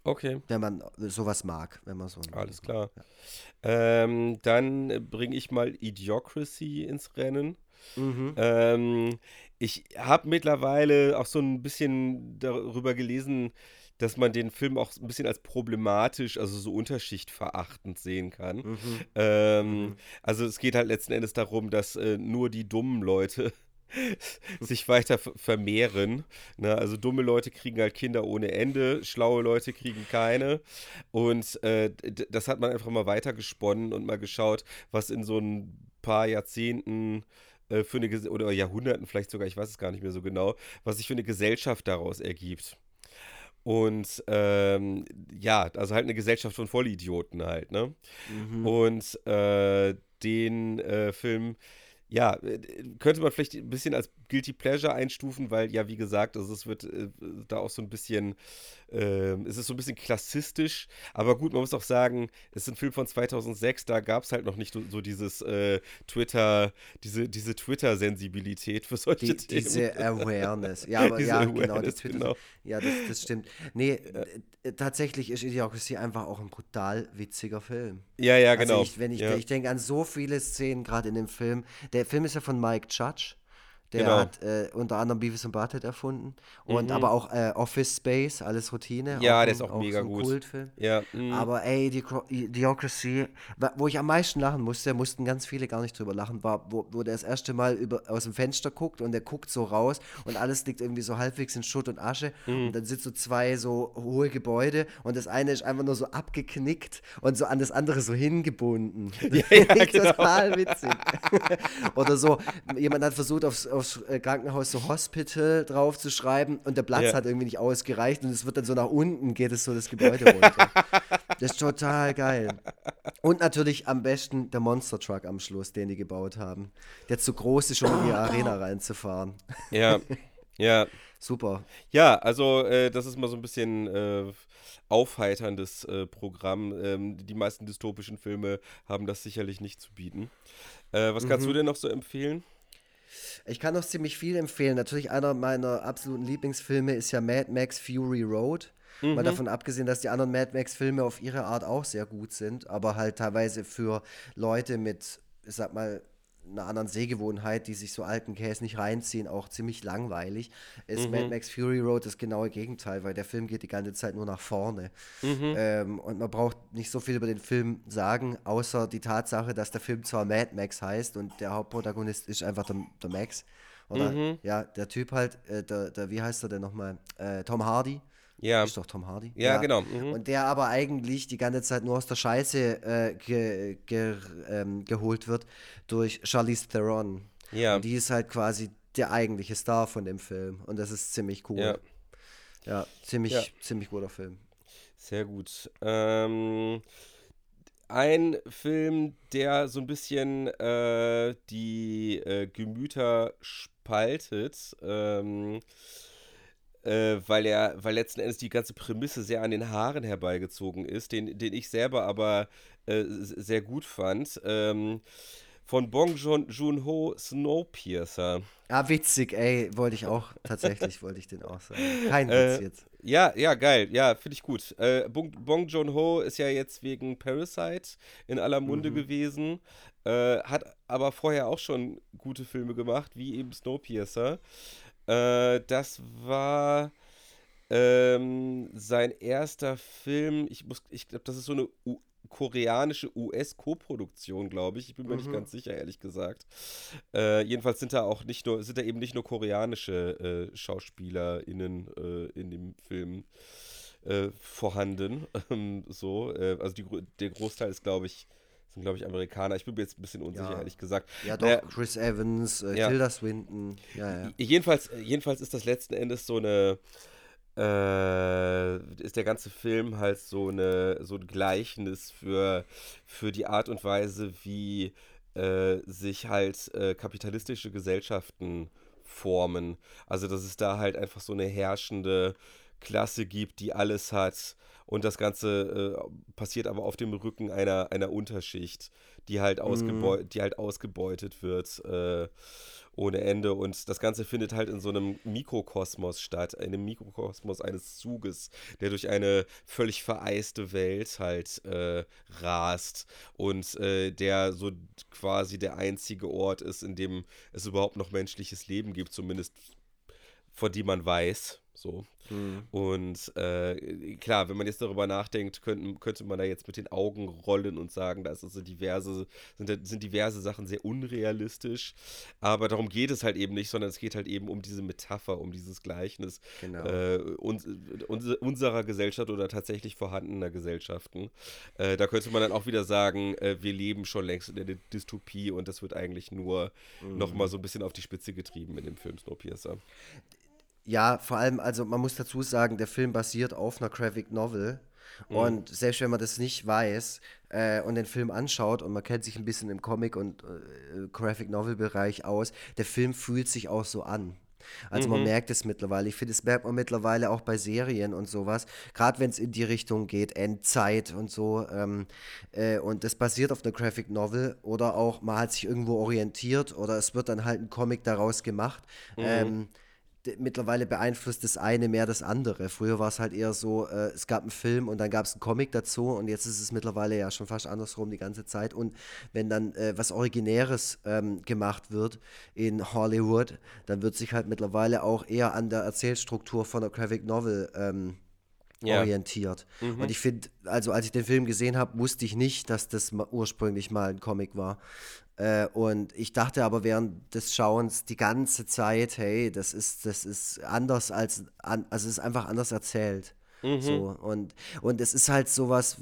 Okay. wenn man sowas mag, wenn man so Alles klar. Ähm, dann bringe ich mal Idiocracy ins Rennen. Mhm. Ähm, ich habe mittlerweile auch so ein bisschen darüber gelesen, dass man den Film auch ein bisschen als problematisch, also so unterschichtverachtend sehen kann. Mhm. Ähm, Also es geht halt letzten Endes darum, dass äh, nur die dummen Leute sich weiter ver- vermehren. Ne? Also dumme Leute kriegen halt Kinder ohne Ende, schlaue Leute kriegen keine. Und äh, das hat man einfach mal weitergesponnen und mal geschaut, was in so ein paar Jahrzehnten äh, für eine Ges oder Jahrhunderten vielleicht sogar, ich weiß es gar nicht mehr so genau, was sich für eine Gesellschaft daraus ergibt. Und ähm, ja, also halt eine Gesellschaft von Vollidioten halt, ne? Mhm. Und äh, den äh, Film, ja, äh, könnte man vielleicht ein bisschen als Guilty Pleasure einstufen, weil ja, wie gesagt, also es wird äh, da auch so ein bisschen, äh, es ist so ein bisschen klassistisch, aber gut, man muss auch sagen, es ist ein Film von 2006, da gab es halt noch nicht so, so dieses äh, Twitter, diese, diese Twitter-Sensibilität für solche Die, Themen. diese Awareness. Ja, aber ja, genau, Awareness, Twitter. genau. Ja, das, das stimmt. Nee, tatsächlich ist Idiocracy einfach auch ein brutal witziger Film. Ja, ja, genau. Also ich, wenn ich, ja. ich denke an so viele Szenen gerade in dem Film. Der Film ist ja von Mike Judge. Der Genau. hat äh, unter anderem Beavis und Butthead erfunden. Und aber auch äh, Office Space, alles Routine. Mhm. Ja, ein- der ist auch mega so ein gut. Kultfilm. ja, mm, Aber ey, die Idiocracy, wo ich am meisten lachen musste, mussten ganz viele gar nicht drüber lachen, war, wo, wo der das erste Mal über, aus dem Fenster guckt und der guckt so raus und alles liegt irgendwie so halbwegs in Schutt und Asche Mhm. und dann sind so zwei so hohe Gebäude und das eine ist einfach nur so abgeknickt und so an das andere so hingebunden. Ja, ich genau. total witzig. Oder so, jemand hat versucht, aufs, aufs äh, Krankenhaus so Hospital drauf zu schreiben und der Platz Ja. hat irgendwie nicht ausgereicht und es wird dann so nach unten, geht es so das Gebäude runter. Das ist total geil. Und natürlich am besten der Monster Truck am Schluss, den die gebaut haben. Der zu groß ist, um in die Arena reinzufahren. ja, ja. Super. Ja, also äh, das ist mal so ein bisschen äh, aufheiterndes äh, Programm. Ähm, die meisten dystopischen Filme haben das sicherlich nicht zu bieten. Äh, was Mhm. kannst du denn noch so empfehlen? Ich kann noch ziemlich viel empfehlen. Natürlich einer meiner absoluten Lieblingsfilme ist ja Mad Max Fury Road. Mal davon abgesehen, dass die anderen Mad Max-Filme auf ihre Art auch sehr gut sind, aber halt teilweise für Leute mit, ich sag mal, einer anderen Sehgewohnheit, die sich so alten Käse nicht reinziehen, auch ziemlich langweilig, ist Mad Max Fury Road das genaue Gegenteil, weil der Film geht die ganze Zeit nur nach vorne. Ähm, und man braucht nicht so viel über den Film sagen, außer die Tatsache, dass der Film zwar Mad Max heißt und der Hauptprotagonist ist einfach der, der Max. Oder ja, der Typ halt, äh, der, der, wie heißt er denn nochmal? Äh, Tom Hardy. Ja, Ist doch Tom Hardy. Ja, genau, mhm. Und der aber eigentlich die ganze Zeit nur aus der Scheiße äh, ge, ge, ähm, geholt wird durch Charlize Theron. Ja. Und die ist halt quasi der eigentliche Star von dem Film. Und das ist ziemlich cool. Ja. Ja, ziemlich, Ja. ziemlich guter Film. sehr gut. Ähm, ein Film, der so ein bisschen äh, die äh, Gemüter spaltet, ähm, äh, weil er, weil letzten Endes die ganze Prämisse sehr an den Haaren herbeigezogen ist, den, den ich selber aber äh, sehr gut fand. Ähm, von Bong Joon- Joon-ho Snowpiercer. Ah, witzig, ey, wollte ich auch, tatsächlich wollte ich den auch sagen. Kein Äh, Witz jetzt. Ja, ja, geil. Ja, finde ich gut. Äh, Bong, Bong Joon-ho ist ja jetzt wegen Parasite in aller Munde Mhm. gewesen, äh, hat aber vorher auch schon gute Filme gemacht, wie eben Snowpiercer. Äh, das war Ähm, sein erster Film, ich muss, ich glaube, das ist so eine U koreanische US-Koproduktion, glaube ich. Ich bin mir nicht Mhm. ganz sicher, ehrlich gesagt. Äh, jedenfalls sind da auch nicht nur, sind da eben nicht nur koreanische äh, SchauspielerInnen äh, in dem Film äh, vorhanden. Ähm, so, äh, also die, der Großteil ist, glaube ich, sind, glaube ich, Amerikaner. Ich bin mir jetzt ein bisschen unsicher, Ja. ehrlich gesagt. Ja, doch, Naja, Chris Evans, äh, ja. Tilda Swinton. Ja. Jedenfalls, jedenfalls ist das letzten Endes so eine, äh, ist der ganze Film halt so eine, so ein Gleichnis für, für die Art und Weise, wie äh, sich halt äh, kapitalistische Gesellschaften formen. Also, dass es da halt einfach so eine herrschende Klasse gibt, die alles hat. Und das Ganze äh, passiert aber auf dem Rücken einer, einer Unterschicht, die halt, ausgebeu die halt ausgebeutet wird äh, ohne Ende. Und das Ganze findet halt in so einem Mikrokosmos statt, einem Mikrokosmos eines Zuges, der durch eine völlig vereiste Welt halt äh, rast und äh, der so quasi der einzige Ort ist, in dem es überhaupt noch menschliches Leben gibt, zumindest von dem man weiß. So. Mhm. Und äh, klar, wenn man jetzt darüber nachdenkt, könnten, könnte man da jetzt mit den Augen rollen und sagen, da ist also diverse, sind, sind diverse Sachen sehr unrealistisch. Aber darum geht es halt eben nicht, sondern es geht halt eben um diese Metapher, um dieses Gleichnis Genau. äh, uns, uns, unserer Gesellschaft oder tatsächlich vorhandener Gesellschaften. Äh, da könnte man dann auch wieder sagen, äh, wir leben schon längst in der Dystopie und das wird eigentlich nur Mhm. noch mal so ein bisschen auf die Spitze getrieben in dem Film Snowpiercer. Ja, vor allem, also man muss dazu sagen, der Film basiert auf einer Graphic Novel. Und selbst wenn man das nicht weiß äh, und den Film anschaut und man kennt sich ein bisschen im Comic- und äh, Graphic Novel-Bereich aus, der Film fühlt sich auch so an. Also man merkt es mittlerweile. Ich finde, das merkt man mittlerweile auch bei Serien und sowas. Gerade wenn es in die Richtung geht, Endzeit und so. Ähm, äh, und das basiert auf einer Graphic Novel oder auch man hat sich irgendwo orientiert oder es wird dann halt ein Comic daraus gemacht. Ähm, d- mittlerweile beeinflusst das eine mehr das andere. Früher war es halt eher so, äh, es gab einen Film und dann gab es einen Comic dazu und jetzt ist es mittlerweile ja schon fast andersrum die ganze Zeit. Und wenn dann äh, was Originäres ähm, gemacht wird in Hollywood, dann wird sich halt mittlerweile auch eher an der Erzählstruktur von der Graphic Novel ähm, Ja. orientiert. Und ich finde, also als ich den Film gesehen habe, wusste ich nicht, dass das ursprünglich mal ein Comic war. Äh, und ich dachte aber während des Schauens die ganze Zeit, hey, das ist, das ist anders als, an, also es ist einfach anders erzählt. So, und, und es ist halt sowas,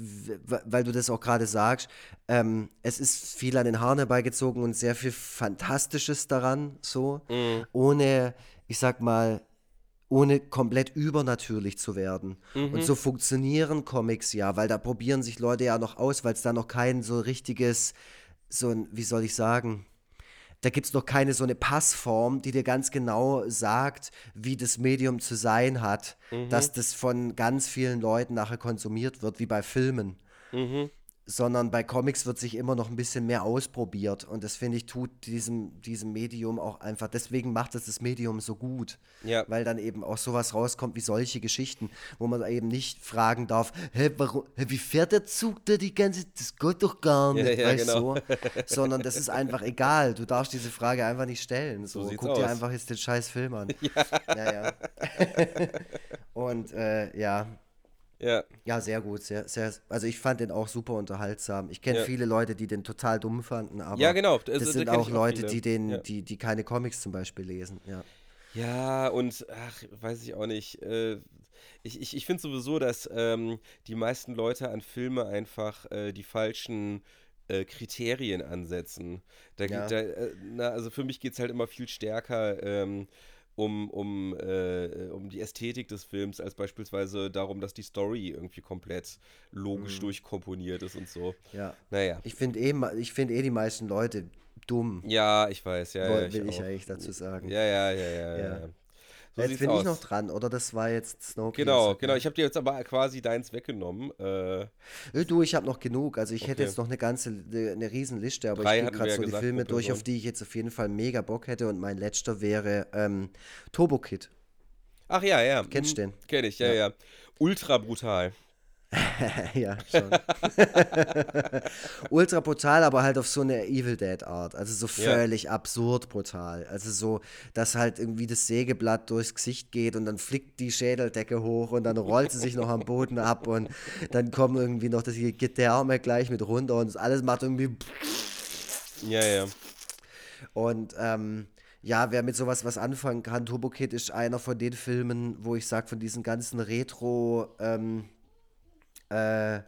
weil du das auch gerade sagst, ähm, es ist viel an den Haaren herbeigezogen und sehr viel Fantastisches daran, so, ohne, ich sag mal, ohne komplett übernatürlich zu werden. Und so funktionieren Comics ja, weil da probieren sich Leute ja noch aus, weil es da noch kein so richtiges, so ein, wie soll ich sagen, da gibt es noch keine so eine Passform, die dir ganz genau sagt, wie das Medium zu sein hat, dass das von ganz vielen Leuten nachher konsumiert wird, wie bei Filmen. Sondern bei Comics wird sich immer noch ein bisschen mehr ausprobiert. Und das finde ich, tut diesem, diesem Medium auch einfach. Deswegen macht es das Medium so gut. Ja. Weil dann eben auch sowas rauskommt wie solche Geschichten, wo man eben nicht fragen darf, hä, warum, hä, wie fährt der Zug da die ganze Das geht doch gar Ja, nicht, ja, weißt genau. so. Sondern das ist einfach egal. Du darfst diese Frage einfach nicht stellen. So, sieht's guck dir aus. einfach jetzt den scheiß Film an. Ja, ja. Und äh, ja, Ja. ja, sehr gut. Sehr, sehr, also ich fand den auch super unterhaltsam. Ich kenne Ja. viele Leute, die den total dumm fanden, aber Ja, genau. das Also, da sind auch Leute, viele. die den, Ja. die, die keine Comics zum Beispiel lesen. Ja. Ja, und ach, weiß ich auch nicht. Äh, ich ich, ich finde sowieso, dass ähm, die meisten Leute an Filme einfach äh, die falschen äh, Kriterien ansetzen. Da, geht Ja. da, äh, na, also für mich geht es halt immer viel stärker ähm, um, um, äh, um die Ästhetik des Films, als beispielsweise darum, dass die Story irgendwie komplett logisch durchkomponiert ist und so. ja. Naja. Ich finde eh, ich find eh die meisten Leute dumm, Ja, ich weiß, ja, woll- ja, will ich auch. eigentlich dazu sagen. Ja, ja, ja, ja, ja. Ja. Ja. So Jetzt bin aus. ich noch dran, oder? Das war jetzt Snowpiercer. Genau, genau. Ich habe dir jetzt aber quasi deins weggenommen. Äh, Äh, Du, ich habe noch genug. Also ich hätte Okay. jetzt noch eine ganze, eine, Riesenliste, aber Drei ich gehe gerade ja so die gesagt, Filme durch, auf die ich jetzt auf jeden Fall mega Bock hätte. Und mein letzter wäre ähm, Turbo Kid. ach ja, ja. Kennst du mhm, den? Kenn ich, ja, Ja. ja. Ultra brutal. ja, schon. Ultra brutal, aber halt auf so eine Evil Dead Art. Also so völlig ja. absurd brutal. Also so, dass halt irgendwie das Sägeblatt durchs Gesicht geht und dann flickt die Schädeldecke hoch und dann rollt sie sich noch am Boden ab und dann kommen irgendwie noch das Gedärme gleich mit runter und alles macht irgendwie. Ja, ja. Und ähm, ja, wer mit sowas was anfangen kann, Turbo Kid ist einer von den Filmen, wo ich sage, von diesen ganzen Retro- ähm, äh,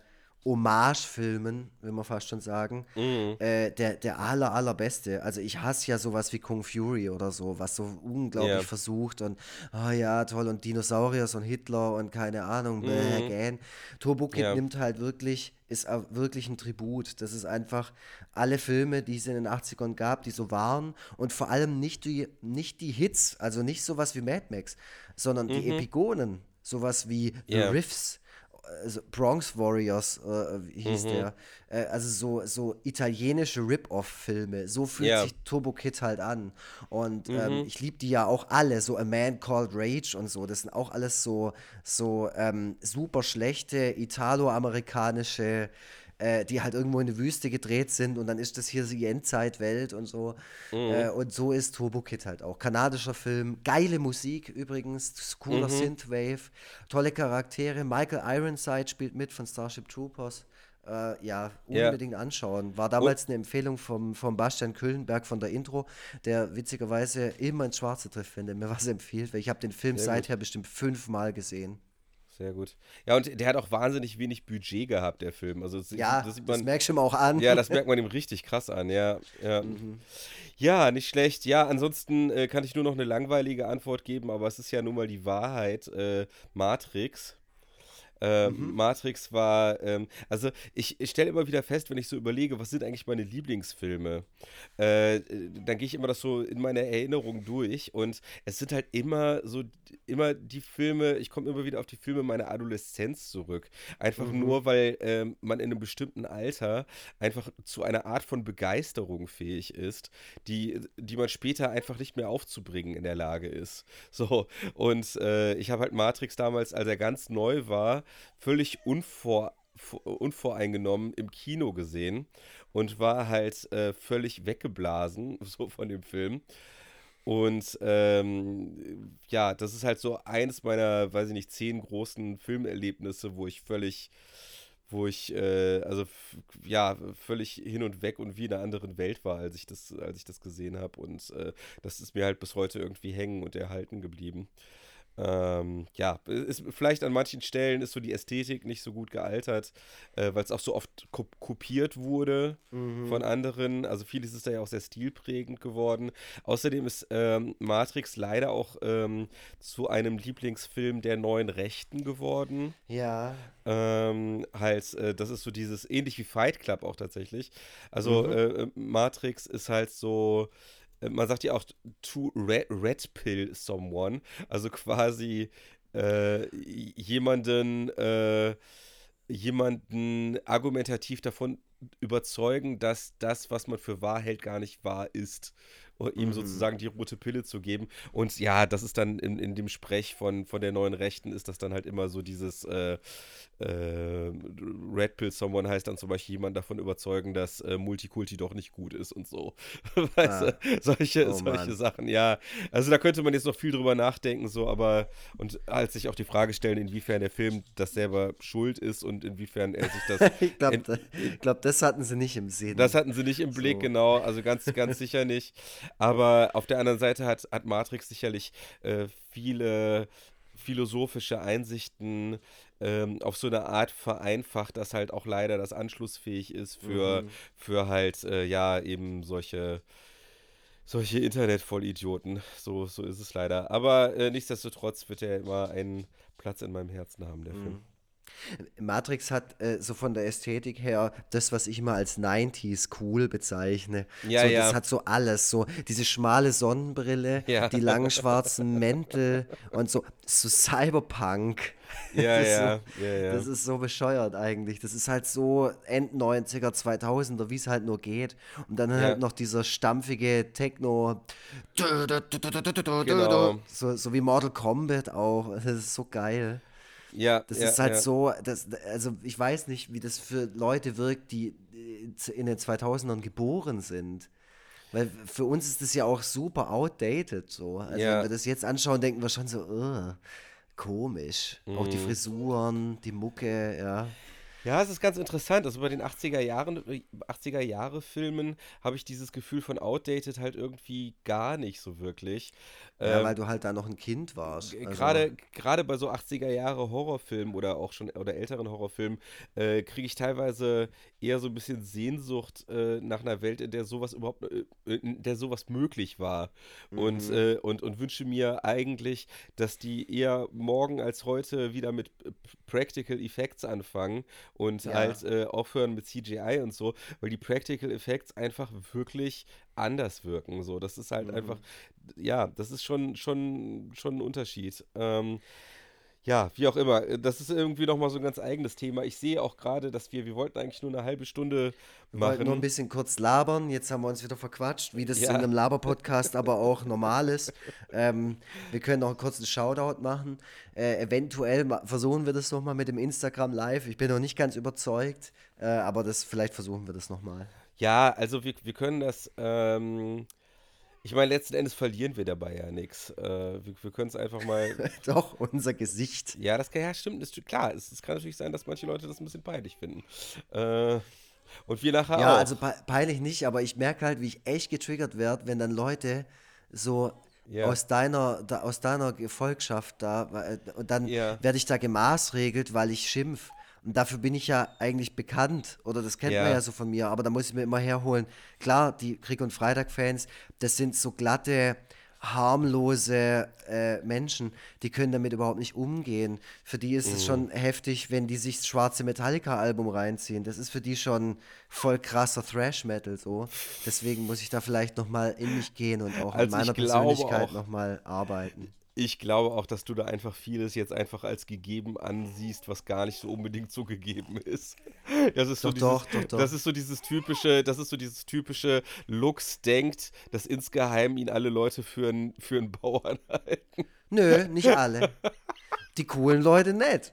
Hommage-Filmen, will man fast schon sagen, mhm. äh, der, der aller, allerbeste. Also ich hasse ja sowas wie Kung Fury oder so, was so unglaublich yeah. versucht und, oh ja, toll, und Dinosaurier und Hitler und keine Ahnung, mhm. bäh, Turbo Kid ja. nimmt halt wirklich, ist wirklich ein Tribut. Das ist einfach alle Filme, die es in den 80ern gab, die so waren und vor allem nicht die, nicht die Hits, also nicht sowas wie Mad Max, sondern mhm. die Epigonen, sowas wie yeah. The Riffs, also Bronx Warriors äh, hieß mhm. der. Äh, also so, so italienische Rip-Off-Filme. So fühlt yeah. sich Turbo Kid halt an. Und ähm, mhm. ähm, ich liebe die ja auch alle, so A Man Called Rage und so. Das sind auch alles so, so ähm, super schlechte italo-amerikanische äh, die halt irgendwo in der Wüste gedreht sind und dann ist das hier die Endzeitwelt und so. Mhm. Äh, und so ist Turbo Kid halt auch. Kanadischer Film, geile Musik übrigens, cooler mhm. Synthwave, tolle Charaktere. Michael Ironside spielt mit von Starship Troopers. Äh, ja, unbedingt ja. anschauen. War damals und? eine Empfehlung vom, vom Bastian Küllenberg von der Intro, der witzigerweise immer ins Schwarze trifft, wenn der mir was empfiehlt, weil ich habe den Film Sehr seither gut. bestimmt fünfmal gesehen. Sehr gut. Ja, und der hat auch wahnsinnig wenig Budget gehabt, der Film. Also das, ja, das, man, das merkst du ihm auch an. Ja, das merkt man ihm richtig krass an, ja. Ja, mhm. ja nicht schlecht. Ja, ansonsten äh, kann ich nur noch eine langweilige Antwort geben, aber es ist ja nun mal die Wahrheit. Äh, Matrix. Äh, mhm. Matrix war, ähm, also ich, ich stelle immer wieder fest, wenn ich so überlege, was sind eigentlich meine Lieblingsfilme, äh, dann gehe ich immer das so in meiner Erinnerung durch und es sind halt immer so, immer die Filme, ich komme immer wieder auf die Filme meiner Adoleszenz zurück. Einfach mhm. nur, weil ähm, man in einem bestimmten Alter einfach zu einer Art von Begeisterung fähig ist, die, die man später einfach nicht mehr aufzubringen in der Lage ist. So, und äh, ich habe halt Matrix damals, als er ganz neu war, völlig unvor, unvoreingenommen im Kino gesehen und war halt äh, völlig weggeblasen so von dem Film. Und ähm, ja, das ist halt so eines meiner, weiß ich nicht, zehn großen Filmerlebnisse, wo ich völlig, wo ich, äh, also ja, völlig hin und weg und wie in einer anderen Welt war, als ich das, als ich das gesehen habe. Und äh, das ist mir halt bis heute irgendwie hängen und erhalten geblieben. Ähm, ja, ist vielleicht an manchen Stellen ist so die Ästhetik nicht so gut gealtert, äh, weil es auch so oft ko kopiert wurde mhm. von anderen. Also vieles ist da ja auch sehr stilprägend geworden. Außerdem ist ähm, Matrix leider auch ähm, zu einem Lieblingsfilm der neuen Rechten geworden. Ja. Ähm, halt, äh, das ist so dieses, ähnlich wie Fight Club auch tatsächlich. Also mhm. äh, Matrix ist halt so äh, man sagt ja auch to red, red pill someone, also quasi äh, jemanden, äh, jemanden argumentativ davon überzeugen, dass das, was man für wahr hält, gar nicht wahr ist ihm mhm. sozusagen die rote Pille zu geben. Und ja, das ist dann in, in dem Sprech von, von der neuen Rechten, ist das dann halt immer so dieses äh, äh, Red Pill Someone heißt dann zum Beispiel jemand davon überzeugen, dass äh, Multikulti doch nicht gut ist und so. weißt ah. du, solche, oh, solche Sachen, ja. Also da könnte man jetzt noch viel drüber nachdenken, so, aber und als sich auch die Frage stellen, inwiefern der Film das selber schuld ist und inwiefern er sich das. ich glaube, glaub, das hatten sie nicht im Sinn. Das hatten sie nicht im Blick, so. genau. Also ganz, ganz sicher nicht. Aber auf der anderen Seite hat, hat Matrix sicherlich äh, viele philosophische Einsichten ähm, auf so eine Art vereinfacht, dass halt auch leider das anschlussfähig ist für, mhm. für halt, äh, ja, eben solche solche Internetvollidioten. So, so ist es leider. Aber äh, nichtsdestotrotz wird er immer einen Platz in meinem Herzen haben, der mhm. Film. Matrix hat äh, so von der Ästhetik her das, was ich immer als 90s cool bezeichne. Ja, so, ja. Das hat so alles, so diese schmale Sonnenbrille, ja. die langen schwarzen Mäntel und so, so Cyberpunk. Ja, ja, so, ja, ja. Das ist so bescheuert eigentlich. Das ist halt so End 90er, 2000er, wie es halt nur geht. Und dann halt noch dieser stampfige Techno. Genau. So, so wie Mortal Kombat auch. Das ist so geil. Ja, Das ja, ist halt ja. so, das, also ich weiß nicht, wie das für Leute wirkt, die äh, in den 2000ern geboren sind. Weil für uns ist das ja auch super outdated so. Also Ja. wenn wir das jetzt anschauen, denken wir schon so, "Ugh, komisch. Auch Mhm. die Frisuren, die Mucke, ja. Ja, es ist ganz interessant. Also bei den 80er Jahren, äh, 80er Jahre Filmen habe ich dieses Gefühl von outdated halt irgendwie gar nicht so wirklich. Ja, Ähm, weil du halt da noch ein Kind warst. Also, Gerade, gerade bei so 80er Jahre Horrorfilmen oder auch schon oder älteren Horrorfilmen äh, kriege ich teilweise eher so ein bisschen Sehnsucht äh, nach einer Welt, in der sowas überhaupt, äh, in der sowas möglich war. Und, Mhm. äh, und, und wünsche mir eigentlich, dass die eher morgen als heute wieder mit äh, Practical Effects anfangen und Ja. halt äh, aufhören mit CGI und so, weil die Practical Effects einfach wirklich anders wirken. So, das ist halt Mhm. einfach, ja, das ist schon, schon, schon ein Unterschied. Ähm, ja, wie auch immer, äh, das ist irgendwie nochmal so ein ganz eigenes Thema. Ich sehe auch gerade, dass wir, wir wollten eigentlich nur eine halbe Stunde Wir wollten nur ein machen. bisschen kurz labern, jetzt haben wir uns wieder verquatscht, wie das Ja. in einem Laber-Podcast aber auch normal ist. Ähm, wir können noch einen kurzen Shoutout machen. Äh, eventuell versuchen wir das nochmal mit dem Instagram Live. Ich bin noch nicht ganz überzeugt, äh, aber das, vielleicht versuchen wir das nochmal. Ja, also wir, wir können das, ähm, ich meine, letzten Endes verlieren wir dabei ja nichts. Äh, wir wir können es einfach mal, Doch, unser Gesicht. ja, das kann, ja, stimmt, ist klar. Es, es kann natürlich sein, dass manche Leute das ein bisschen peinlich finden. Äh, und wir nachher Ja, auch. also pe peinlich nicht, aber ich merke halt, wie ich echt getriggert werde, wenn dann Leute so Ja. aus deiner, da, aus deiner Gefolgschaft da, äh, und dann Ja. werde ich da gemaßregelt, weil ich schimpf. Und dafür bin ich ja eigentlich bekannt, oder das kennt Ja. man ja so von mir, aber da muss ich mir immer herholen. Klar, die Krieg- und Freitag-Fans, das sind so glatte, harmlose äh, Menschen, die können damit überhaupt nicht umgehen. Für die ist es schon heftig, wenn die sich das schwarze Metallica-Album reinziehen. Das ist für die schon voll krasser Thrash-Metal so. Deswegen muss ich da vielleicht nochmal in mich gehen und auch an Also ich meiner Persönlichkeit nochmal arbeiten. Ich glaube auch, dass du da einfach vieles jetzt einfach als gegeben ansiehst, was gar nicht so unbedingt so gegeben ist. Das ist so Doch, dieses, doch, doch, doch. Das ist so dieses typische, das ist so dieses typische Lux denkt, dass insgeheim ihn alle Leute für einen für einen Bauern halten. Nö, nicht alle. Die coolen Leute nicht.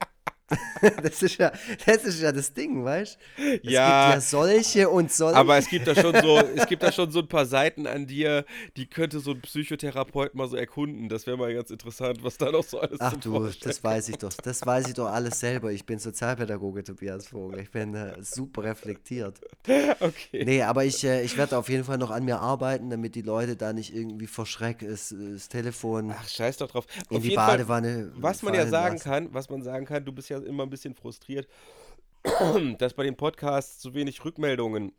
Das ist ja das, ist ja das Ding, weißt du? Es Ja, gibt ja solche und solche. Aber es gibt da schon so, es gibt da schon so ein paar Seiten an dir, die könnte so ein Psychotherapeut mal so erkunden. Das wäre mal ganz interessant, was da noch so alles Ach du, das weiß ich doch. Das weiß ich doch alles selber. Ich bin Sozialpädagoge, Tobias Vogel. Ich bin äh, super reflektiert. Okay. Nee, aber ich, äh, ich werde auf jeden Fall noch an mir arbeiten, damit die Leute da nicht irgendwie vor Schreck das, das Telefon Ach, scheiß doch drauf. in Auf die jeden Fall, Badewanne was man ja sagen lassen. kann, was man sagen kann, du bist ja immer ein bisschen frustriert, dass bei den Podcasts so wenig Rückmeldungen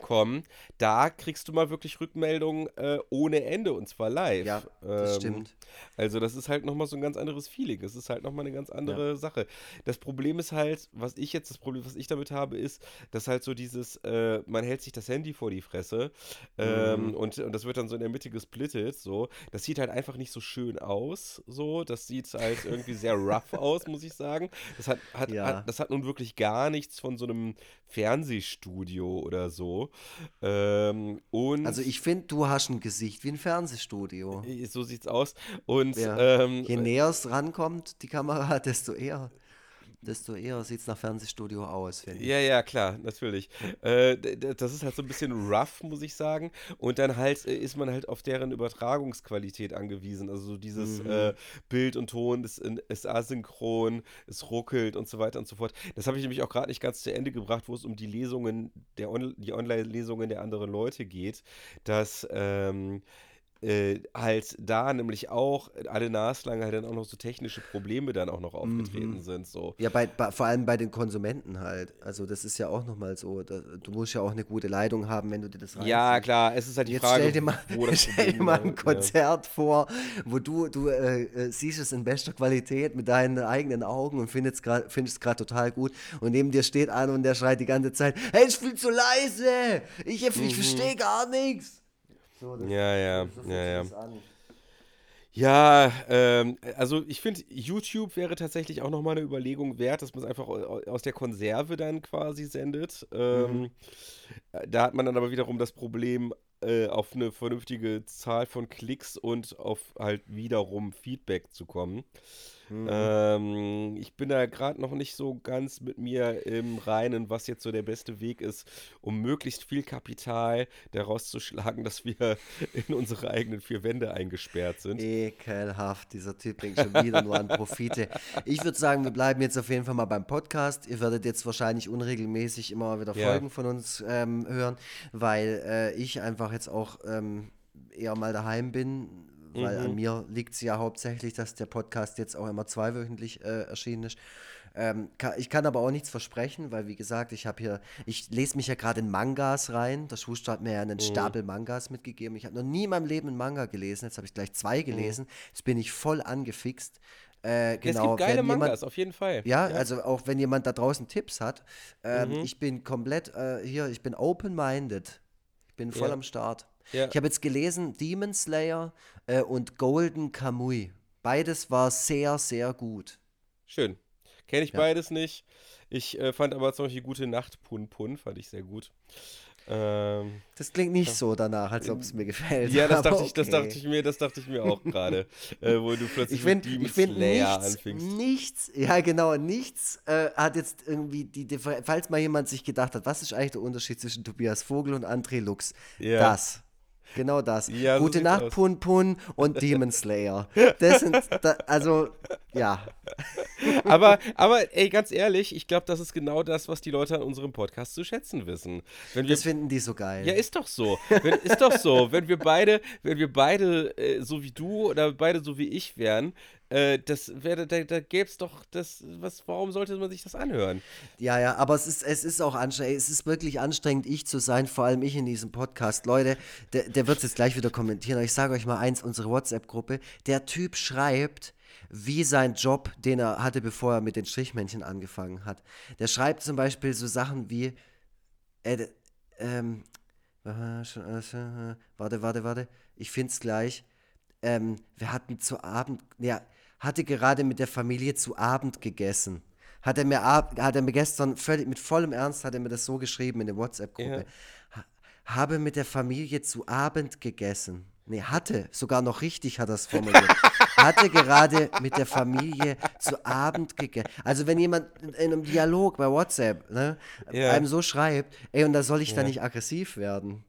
kommen. Da kriegst du mal wirklich Rückmeldungen äh, ohne Ende und zwar live. Ja, das Ähm, stimmt. Also das ist halt nochmal so ein ganz anderes Feeling. Es ist halt nochmal eine ganz andere Sache. Das Problem ist halt, was ich jetzt, das Problem, was ich damit habe, ist, dass halt so dieses, äh, man hält sich das Handy vor die Fresse ähm, Mhm. und, und das wird dann so in der Mitte gesplittet, so. Das sieht halt einfach nicht so schön aus, so. Das sieht halt irgendwie sehr rough aus, muss ich sagen. Das hat, hat, Ja. hat, das hat nun wirklich gar nichts von so einem Fernsehstudio oder so. Ähm, und Also ich finde, du hast ein Gesicht wie ein Fernsehstudio. so sieht's aus. Und Ja. ähm, Je näher es rankommt, die Kamera, desto eher, desto eher sieht es nach Fernsehstudio aus, finde ich. Ja, ja, klar, natürlich. Äh, das ist halt so ein bisschen rough, muss ich sagen. Und dann halt äh, ist man halt auf deren Übertragungsqualität angewiesen. Also so dieses Mhm. äh, Bild und Ton ist, ist asynchron, es ruckelt und so weiter und so fort. Das habe ich nämlich auch gerade nicht ganz zu Ende gebracht, wo es um die Lesungen, der On die Online-Lesungen der anderen Leute geht, dass ähm, äh, halt da nämlich auch alle Naslang halt dann auch noch so technische Probleme dann auch noch aufgetreten Mhm. sind. So. Ja, bei, bei, vor allem bei den Konsumenten halt. Also das ist ja auch nochmal so. Da, du musst ja auch eine gute Leitung haben, wenn du dir das Ja, reinziehst. klar, es ist halt die Jetzt Frage, stell dir mal, wo das stell dir mal ein lag, ja. Konzert vor, wo du, du äh, äh, siehst es in bester Qualität mit deinen eigenen Augen und findest es gerade total gut. Und neben dir steht einer und der schreit die ganze Zeit, hey, ist viel zu leise, ich, ich Mhm. verstehe gar nichts. So, Ja, ja, so ja, ja. Ja, ähm, also ich finde, YouTube wäre tatsächlich auch nochmal eine Überlegung wert, dass man es einfach au- aus der Konserve dann quasi sendet. Ähm, äh, Da hat man dann aber wiederum das Problem, äh, auf eine vernünftige Zahl von Klicks und auf halt wiederum Feedback zu kommen. Mhm. Ähm, ich bin da gerade noch nicht so ganz mit mir im Reinen, was jetzt so der beste Weg ist, um möglichst viel Kapital daraus zu schlagen, dass wir in unsere eigenen vier Wände eingesperrt sind. Ekelhaft, dieser Typ denkt schon wieder nur an Profite. Ich würde sagen, wir bleiben jetzt auf jeden Fall mal beim Podcast. Ihr werdet jetzt wahrscheinlich unregelmäßig immer wieder Folgen ja. von uns ähm, hören, weil äh, ich einfach jetzt auch ähm, eher mal daheim bin weil mhm. an mir liegt es ja hauptsächlich, dass der Podcast jetzt auch immer zweiwöchentlich äh, erschienen ist. Ähm, kann, ich kann aber auch nichts versprechen, weil wie gesagt, ich habe hier, ich lese mich ja gerade in Mangas rein. Der Schuster hat mir ja einen mhm. Stapel Mangas mitgegeben. Ich habe noch nie in meinem Leben einen Manga gelesen. Jetzt habe ich gleich zwei mhm. gelesen. Mhm. Jetzt bin ich voll angefixt. Äh, genau, es gibt geile Mangas, auf jeden Fall. Ja, ja, also auch wenn jemand da draußen Tipps hat. Ähm, mhm. Ich bin komplett äh, hier, ich bin open-minded. Ich bin voll ja. am Start. Ja. Ich habe jetzt gelesen Demon Slayer äh, und Golden Kamui. Beides war sehr, sehr gut. Schön. Kenne ich ja. beides nicht. Ich äh, fand aber zum Beispiel Gute Nacht Pun Pun, fand ich sehr gut. Ähm, das klingt nicht so danach, als ob es mir gefällt. Ja, das dachte, okay. ich, das dachte ich mir, das dachte ich mir auch gerade, äh, wo du plötzlich ich find, mit Demon ich find Slayer nichts, anfingst. Nichts, ja genau, nichts äh, hat jetzt irgendwie die, die, falls mal jemand sich gedacht hat, was ist eigentlich der Unterschied zwischen Tobias Vogel und André Lux? Ja. Das. Genau das. Ja, Gute so Nacht, aus. Pun Pun und Demon Slayer. Das sind, da, also, ja. Aber, aber, ey, ganz ehrlich, ich glaube, das ist genau das, was die Leute an unserem Podcast zu schätzen wissen. Wenn wir, das finden die so geil. Ja, ist doch so. Wenn, ist doch so. Wenn wir beide, wenn wir beide äh, so wie du oder beide so wie ich wären, äh, das wäre, da, da gäbe es doch das, was, warum sollte man sich das anhören? Ja, ja, aber es ist, es ist auch anstrengend, es ist wirklich anstrengend, ich zu sein, vor allem ich in diesem Podcast. Leute, der, der wird es jetzt gleich wieder kommentieren, aber ich sage euch mal eins, unsere WhatsApp-Gruppe, der Typ schreibt, wie sein Job, den er hatte, bevor er mit den Strichmännchen angefangen hat. Der schreibt zum Beispiel so Sachen wie, äh, ähm, warte, warte, warte, ich finde es gleich. Ähm, wir hatten zu Abend, ja, hatte gerade mit der Familie zu Abend gegessen. Hat er mir, hat er mir gestern völlig, mit vollem Ernst hat er mir das so geschrieben in der WhatsApp-Gruppe. Ja. habe mit der Familie zu Abend gegessen. Nee, hatte, sogar noch richtig hat er es formuliert. hatte gerade mit der Familie zu Abend gegessen. Also wenn jemand in einem Dialog bei WhatsApp ne, ja. einem so schreibt, ey, und da soll ich ja. da nicht aggressiv werden.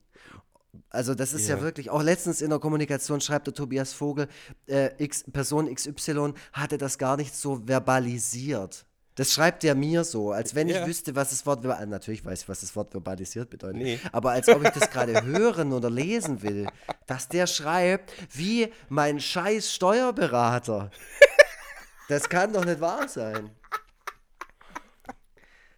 Also das ist ja. ja. wirklich, auch letztens in der Kommunikation schreibt der Tobias Vogel, äh, X, Person XY hatte das gar nicht so verbalisiert. Das schreibt er mir so, als wenn ja. ich wüsste, was das Wort, äh, natürlich weiß ich, was das Wort verbalisiert bedeutet, nee. aber als ob ich das gerade hören oder lesen will, dass der schreibt, wie mein scheiß Steuerberater. Das kann doch nicht wahr sein.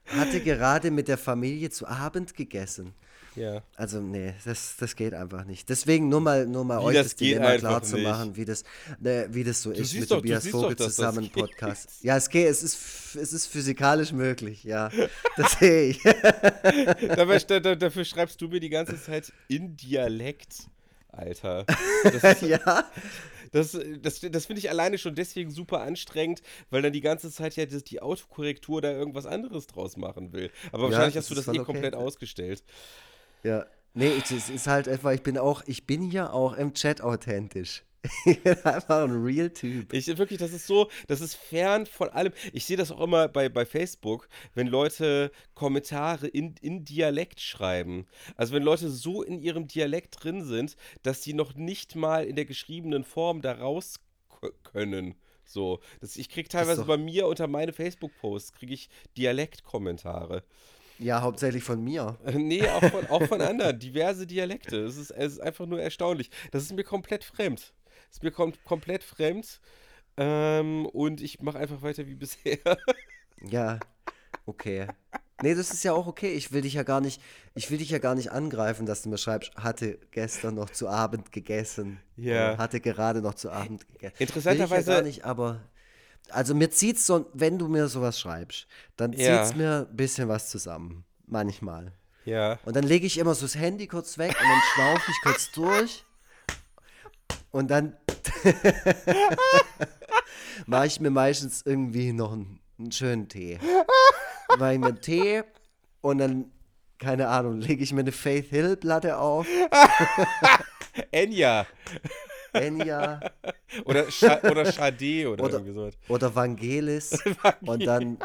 Hatte gerade mit der Familie zu Abend gegessen. Ja. Also, nee, das, das geht einfach nicht. Deswegen nur mal, nur mal euch das, das Dilemma klar zu machen, wie das, ne, wie das so du ist mit doch, Tobias Vogel doch, zusammen Podcast. Ja, es geht, es ist, es ist physikalisch möglich, ja. Das sehe ich. Dabei, dafür schreibst du mir die ganze Zeit in Dialekt, Alter. Ist, ja. Das, das, das finde ich alleine schon deswegen super anstrengend, weil dann die ganze Zeit ja die, die Autokorrektur da irgendwas anderes draus machen will. Aber wahrscheinlich ja, hast du das eh okay. komplett ausgestellt. Ja. Nee, es ist halt einfach, ich bin auch, ich bin ja auch im Chat authentisch. Einfach ein Real-Typ. Ich wirklich, das ist so, das ist fern von allem. Ich sehe das auch immer bei, bei Facebook, wenn Leute Kommentare in, in Dialekt schreiben. Also wenn Leute so in ihrem Dialekt drin sind, dass sie noch nicht mal in der geschriebenen Form da raus können. So, das, ich kriege teilweise bei mir unter meine Facebook-Posts kriege ich Dialektkommentare. Ja, hauptsächlich von mir. nee, auch von, auch von anderen. Diverse Dialekte. Es ist, es ist einfach nur erstaunlich. Das ist mir komplett fremd. Das ist mir kom komplett fremd. Ähm, und ich mache einfach weiter wie bisher. ja, okay. Nee, das ist ja auch okay. Ich will dich ja gar nicht, ich will dich ja gar nicht angreifen, dass du mir schreibst, hatte gestern noch zu Abend gegessen. Ja. Hatte gerade noch zu Abend gegessen. Interessanterweise. Will ich ja gar nicht, aber also mir zieht's so, wenn du mir sowas schreibst, dann ja. zieht's mir ein bisschen was zusammen. Manchmal. Ja. Und dann lege ich immer so das Handy kurz weg und dann schnaufe ich kurz durch. Und dann mache ich mir meistens irgendwie noch einen, einen schönen Tee. Mache ich mir einen Tee und dann keine Ahnung, lege ich mir eine Faith Hill Platte auf, Enya Enya oder, Scha oder Sade oder, Oder- irgendwie sowas. oder Vangelis und dann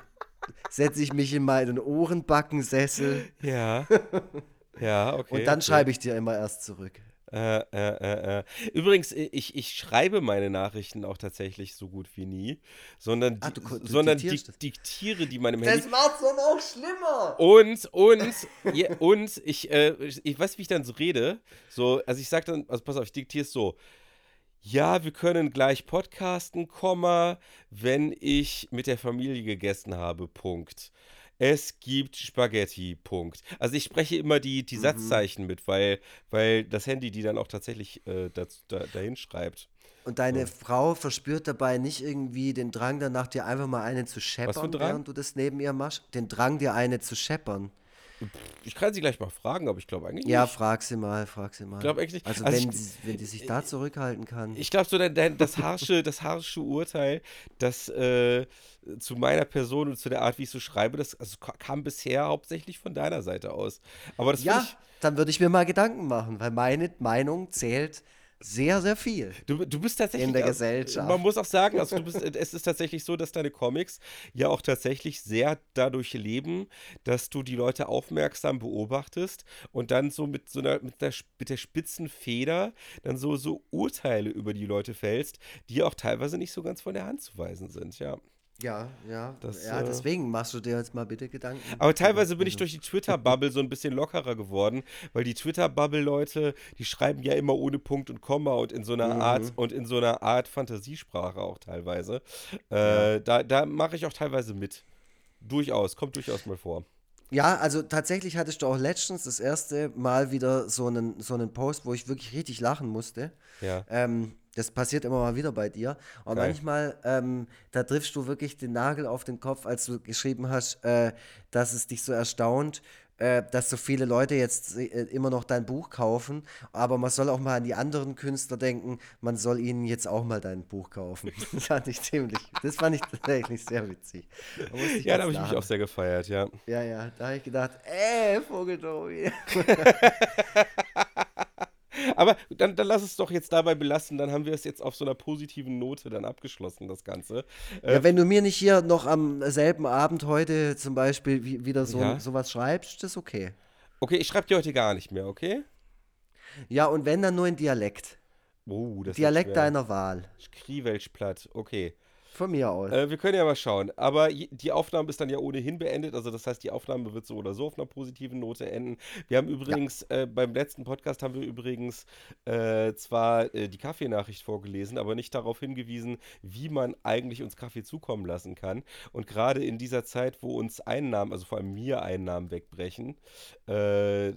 setze ich mich in meinen Ohrenbackensessel Ja. Ja, okay. und dann okay. schreibe ich dir immer erst zurück. Äh, äh, äh, äh. Übrigens, ich, ich schreibe meine Nachrichten auch tatsächlich so gut wie nie, sondern, di- du du sondern dik das. diktiere die meinem Handy. macht's doch noch schlimmer. Und, und, ja, und ich, äh, ich weiß, wie ich dann so rede. So, also ich sag dann, also pass auf, ich diktiere es so. Ja, wir können gleich podcasten, Komma, wenn ich mit der Familie gegessen habe, Punkt. Es gibt Spaghetti, Punkt. Also ich spreche immer die, die Satzzeichen mit, weil, weil das Handy die dann auch tatsächlich äh, das, da, dahin schreibt. Und deine Frau verspürt dabei nicht irgendwie den Drang danach, dir einfach mal eine zu scheppern, während du das neben ihr machst? Den Drang, dir eine zu scheppern. Ich kann sie gleich mal fragen, aber ich glaube eigentlich Ja, nicht. frag sie mal, frag sie mal. Ich glaube eigentlich nicht. Also, Also wenn, ich- sie, wenn die sich da zurückhalten kann. Ich glaube, so dein, dein, das, harsche, das harsche Urteil, das äh, zu meiner Person und zu der Art, wie ich so schreibe, das also, ka- kam bisher hauptsächlich von deiner Seite aus. Aber das ja, finde dann würde ich mir mal Gedanken machen, weil meine Meinung zählt sehr, sehr viel. du, du bist tatsächlich. In der also, Gesellschaft. Man muss auch sagen, also du bist, es ist tatsächlich so, dass deine Comics ja auch tatsächlich sehr dadurch leben, dass du die Leute aufmerksam beobachtest und dann so mit so einer, mit der, mit der spitzen Feder dann so, so Urteile über die Leute fällst, die auch teilweise nicht so ganz von der Hand zu weisen sind, ja. Ja, ja. Das, ja, äh, deswegen machst du dir jetzt mal bitte Gedanken. Aber teilweise bin ich durch die Twitter-Bubble so ein bisschen lockerer geworden, weil die Twitter-Bubble-Leute, die schreiben ja immer ohne Punkt und Komma und in so einer Mhm. Art und in so einer Art Fantasiesprache auch teilweise. Äh, Da, da mache ich auch teilweise mit. Durchaus, kommt durchaus mal vor. Ja, also tatsächlich hattest du auch letztens das erste Mal wieder so einen, so einen Post, wo ich wirklich richtig lachen musste. Ja. Ähm, das passiert immer mal wieder bei dir. Und Geil. manchmal, ähm, da triffst du wirklich den Nagel auf den Kopf, als du geschrieben hast, äh, dass es dich so erstaunt, äh, dass so viele Leute jetzt äh, immer noch dein Buch kaufen. Aber man soll auch mal an die anderen Künstler denken, man soll ihnen jetzt auch mal dein Buch kaufen. Das fand ich ziemlich, das fand ich tatsächlich sehr witzig. Da Ja, da habe ich mich auch sehr gefeiert, ja. Ja, ja, da habe ich gedacht, ey, Vogeltobi. Aber dann, dann lass es doch jetzt dabei belassen, dann haben wir es jetzt auf so einer positiven Note dann abgeschlossen, das Ganze. Äh, Ja, wenn du mir nicht hier noch am selben Abend heute zum Beispiel wie, wieder so Ja. sowas schreibst, ist das okay. okay, ich schreibe dir heute gar nicht mehr, okay? Ja, und wenn dann nur in Dialekt. Oh, Dialekt deiner Wahl. Kriewelschplatt, okay. Von mir aus. Äh, wir können ja mal schauen. Aber die Aufnahme ist dann ja ohnehin beendet. Also das heißt, die Aufnahme wird so oder so auf einer positiven Note enden. Wir haben übrigens, äh, beim letzten Podcast haben wir übrigens äh, zwar äh, die Kaffeenachricht vorgelesen, aber nicht darauf hingewiesen, wie man eigentlich uns Kaffee zukommen lassen kann. Und gerade in dieser Zeit, wo uns Einnahmen, also vor allem mir Einnahmen wegbrechen, äh,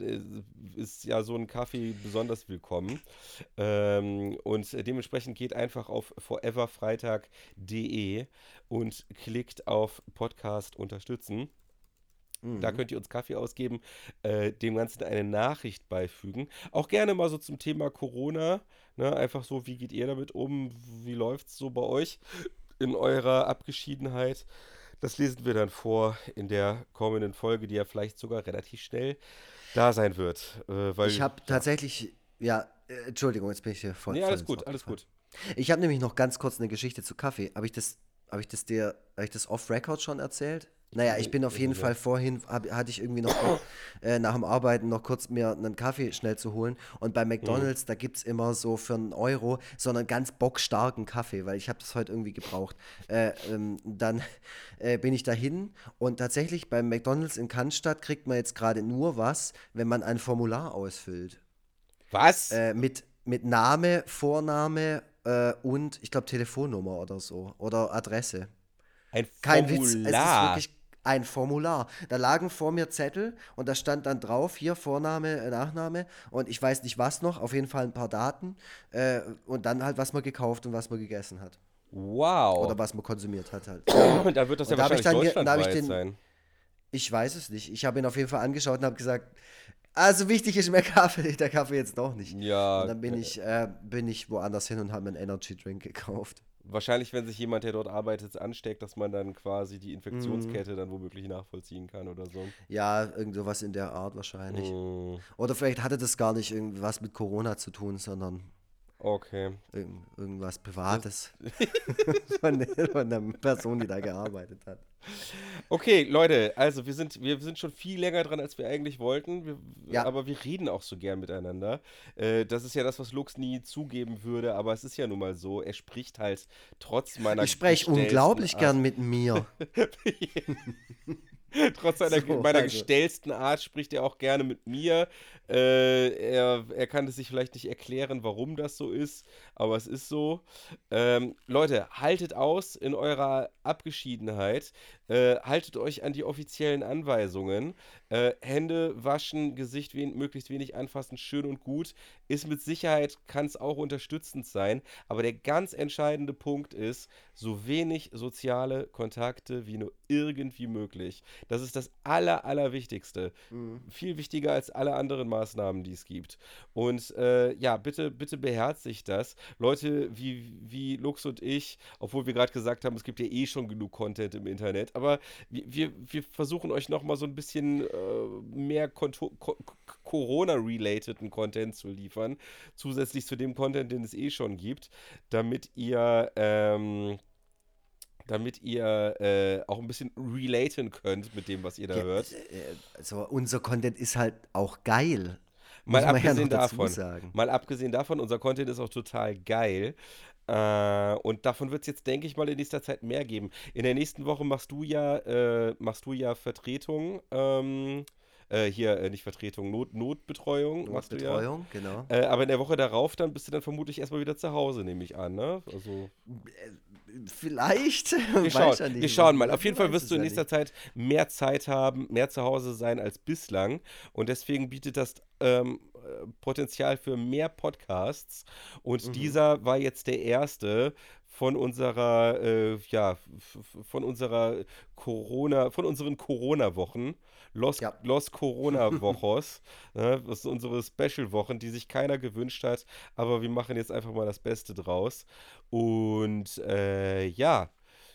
ist ja so ein Kaffee besonders willkommen. Ähm, und dementsprechend geht einfach auf foreverfreitag.de und klickt auf Podcast unterstützen. Da könnt ihr uns Kaffee ausgeben, äh, dem Ganzen eine Nachricht beifügen. Auch gerne mal so zum Thema Corona. Ne? Einfach so, wie geht ihr damit um? Wie läuft es so bei euch in eurer Abgeschiedenheit? Das lesen wir dann vor in der kommenden Folge, die ja vielleicht sogar relativ schnell da sein wird. Äh, weil, ich habe tatsächlich, ja, äh, Entschuldigung, jetzt bin ich hier voll. Nee, alles gut, alles gut. Ich habe nämlich noch ganz kurz eine Geschichte zu Kaffee. Habe ich das, habe ich das dir, habe ich das off-Record schon erzählt? Naja, ich bin auf jeden Fall vorhin, hab, hatte ich irgendwie noch äh, nach dem Arbeiten noch kurz mir einen Kaffee schnell zu holen. Und bei McDonalds, da gibt es immer so für einen Euro so einen ganz bockstarken Kaffee, weil ich habe das heute irgendwie gebraucht. Äh, ähm, dann äh, bin ich dahin und tatsächlich beim McDonalds in Cannstatt kriegt man jetzt gerade nur was, wenn man ein Formular ausfüllt. Was? Äh, mit, mit Name, Vorname äh, und ich glaube Telefonnummer oder so. Oder Adresse. Ein Kein Witz, es ist Formular. wirklich ein Formular. Da lagen vor mir Zettel und da stand dann drauf, hier Vorname, Nachname und ich weiß nicht was noch, auf jeden Fall ein paar Daten äh, und dann halt, was man gekauft und was man gegessen hat. wow. Oder was man konsumiert hat halt. Und da wird das ja Und da hab ich wahrscheinlich dann da ich den- sein. Ich weiß es nicht. Ich habe ihn auf jeden Fall angeschaut und habe gesagt, also wichtig ist mir Kaffee, der Kaffee jetzt doch nicht. Ja. Und dann bin äh, ich, äh, bin ich woanders hin und habe mir einen Energy Drink gekauft. Wahrscheinlich, wenn sich jemand, der dort arbeitet, ansteckt, dass man dann quasi die. Infektionskette dann womöglich nachvollziehen kann oder so. Ja, irgend sowas in der Art wahrscheinlich. Mm, Oder vielleicht hatte das gar nicht irgendwas mit Corona zu tun, sondern Okay. irgend, irgendwas Privates von, der, von der Person, die da gearbeitet hat. Okay, Leute, also wir sind, wir sind schon viel länger dran, als wir eigentlich wollten, wir, Ja. aber wir reden auch so gern miteinander. Äh, das ist ja das, was Lux nie zugeben würde, aber es ist ja nun mal so, er spricht halt trotz meiner Ich spreche unglaublich Art- gern mit mir. Trotz seiner, So, meiner also. gestellsten Art spricht er auch gerne mit mir. Äh, er, er kann es sich vielleicht nicht erklären, warum das so ist, aber es ist so. Ähm, Leute, haltet aus in eurer Abgeschiedenheit. Äh, haltet euch an die offiziellen Anweisungen. Äh, Hände waschen, Gesicht wen möglichst wenig anfassen, schön und gut. Ist mit Sicherheit, kann es auch unterstützend sein. Aber der ganz entscheidende Punkt ist, so wenig soziale Kontakte wie nur irgendwie möglich. Das ist das Aller, Allerwichtigste. Viel wichtiger als alle anderen Maßnahmen, die es gibt. Und äh, ja, bitte, bitte beherzigt das. Leute wie, wie Lux und ich, obwohl wir gerade gesagt haben, es gibt ja eh schon genug Content im Internet, aber wir, wir, versuchen euch nochmal so ein bisschen äh, mehr Konto- Ko- Ko- Corona-relateden Content zu liefern, zusätzlich zu dem Content, den es eh schon gibt, damit ihr ähm, damit ihr äh, auch ein bisschen relaten könnt mit dem, was ihr da Ja, hört. Also unser Content ist halt auch geil. Mal abgesehen davon, mal abgesehen davon, unser Content ist auch total geil. Äh, und davon wird es jetzt, denke ich mal, in nächster Zeit mehr geben. In der nächsten Woche machst du ja, äh, machst du ja Vertretung, ähm, äh, hier, äh, nicht Vertretung, Not, Notbetreuung du ja. Genau. Äh, aber in der Woche darauf, dann bist du dann vermutlich erstmal wieder zu Hause, nehme ich an, ne? Also. Vielleicht. Wir schauen, ja wir schauen mal. Auf jeden Fall wirst du in ja nächster nicht. Zeit mehr Zeit haben, mehr zu Hause sein als bislang. Und deswegen bietet das ähm, äh, Potenzial für mehr Podcasts. Und Mhm. dieser war jetzt der erste von unserer, äh, ja, von unserer Corona, von unseren Corona-Wochen. Los, Ja. Los Corona-Wochos. ne, das sind unsere Special-Wochen, die sich keiner gewünscht hat. Aber wir machen jetzt einfach mal das Beste draus. Und äh, ja,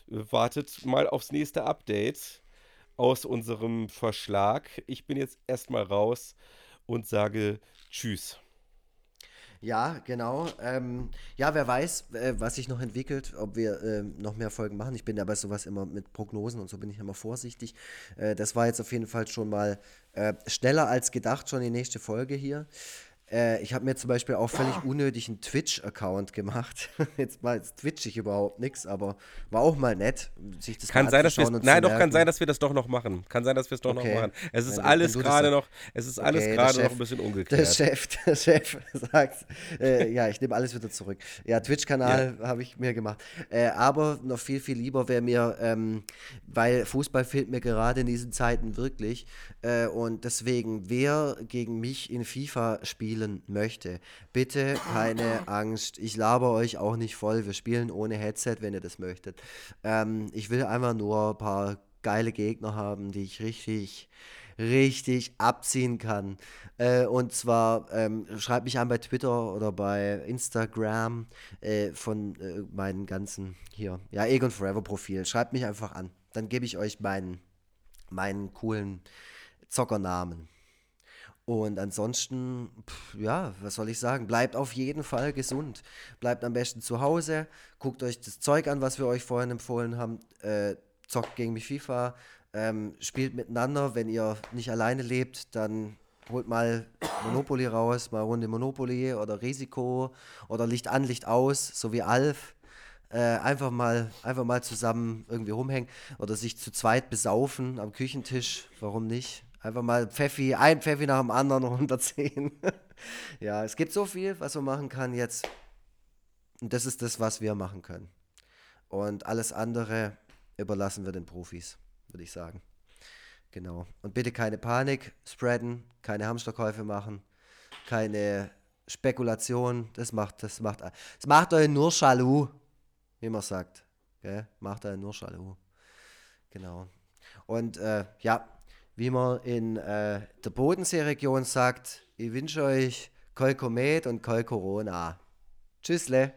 wartet mal aufs nächste Update aus unserem Verschlag. Ich bin jetzt erstmal raus und sage Tschüss. Ja, genau. Ähm, ja, wer weiß, äh, was sich noch entwickelt, ob wir ähm, noch mehr Folgen machen. Ich bin ja bei sowas immer mit Prognosen und so bin ich immer vorsichtig. Äh, das war jetzt auf jeden Fall schon mal äh, schneller als gedacht, schon die nächste Folge hier. Äh, ich habe mir zum Beispiel auch völlig unnötig einen Twitch-Account gemacht. Jetzt mal jetzt twitch ich überhaupt nichts, aber war auch mal nett, sich das Kann sein, dass wir Nein, doch, kann sein, dass wir das doch noch machen. Kann sein, dass wir es doch Okay. noch machen. Es ist Wenn alles gerade noch, es ist alles Okay, der gerade noch ein bisschen Der ungeklärt. Chef, der Chef sagt, äh, ja, ich nehme alles wieder zurück. Ja, Twitch-Kanal habe ich mir gemacht. Äh, aber noch viel, viel lieber wäre mir, ähm, weil Fußball fehlt mir gerade in diesen Zeiten wirklich. Äh, und deswegen, wer gegen mich in FIFA spielen möchte, bitte keine Angst. Ich laber euch auch nicht voll. Wir spielen ohne Headset, wenn ihr das möchtet. Ähm, ich will einfach nur ein paar geile Gegner haben, die ich richtig richtig abziehen kann. Äh, und zwar ähm, schreibt mich an bei Twitter oder bei Instagram äh, von äh, meinen ganzen hier, ja, Egon Forever Profil. Schreibt mich einfach an. Dann gebe ich euch meinen, meinen coolen Zockernamen. Und ansonsten, pff, ja, was soll ich sagen? Bleibt auf jeden Fall gesund. Bleibt am besten zu Hause. Guckt euch das Zeug an, was wir euch vorhin empfohlen haben. Äh, zockt gegen mich FIFA. Ähm, spielt miteinander. Wenn ihr nicht alleine lebt, dann holt mal Monopoly raus, mal Runde Monopoly oder Risiko oder Licht an, Licht aus, so wie Alf. Äh, einfach mal, einfach mal zusammen irgendwie rumhängen oder sich zu zweit besaufen am Küchentisch. Warum nicht? Einfach mal Pfeffi, ein Pfeffi nach dem anderen runterziehen. ja, es gibt so viel, was man machen kann jetzt. Und das ist das, was wir machen können. Und alles andere überlassen wir den Profis, würde ich sagen. Genau. Und bitte keine Panik spreaden, keine Hamsterkäufe machen, keine Spekulation. Das macht, das macht, das macht euch nur Jaloux, wie man sagt. Gell? Macht euch nur Jaloux. Genau. Und äh, ja, wie man in äh, der Bodenseeregion sagt, ich wünsche euch Koi und Koi. Tschüssle.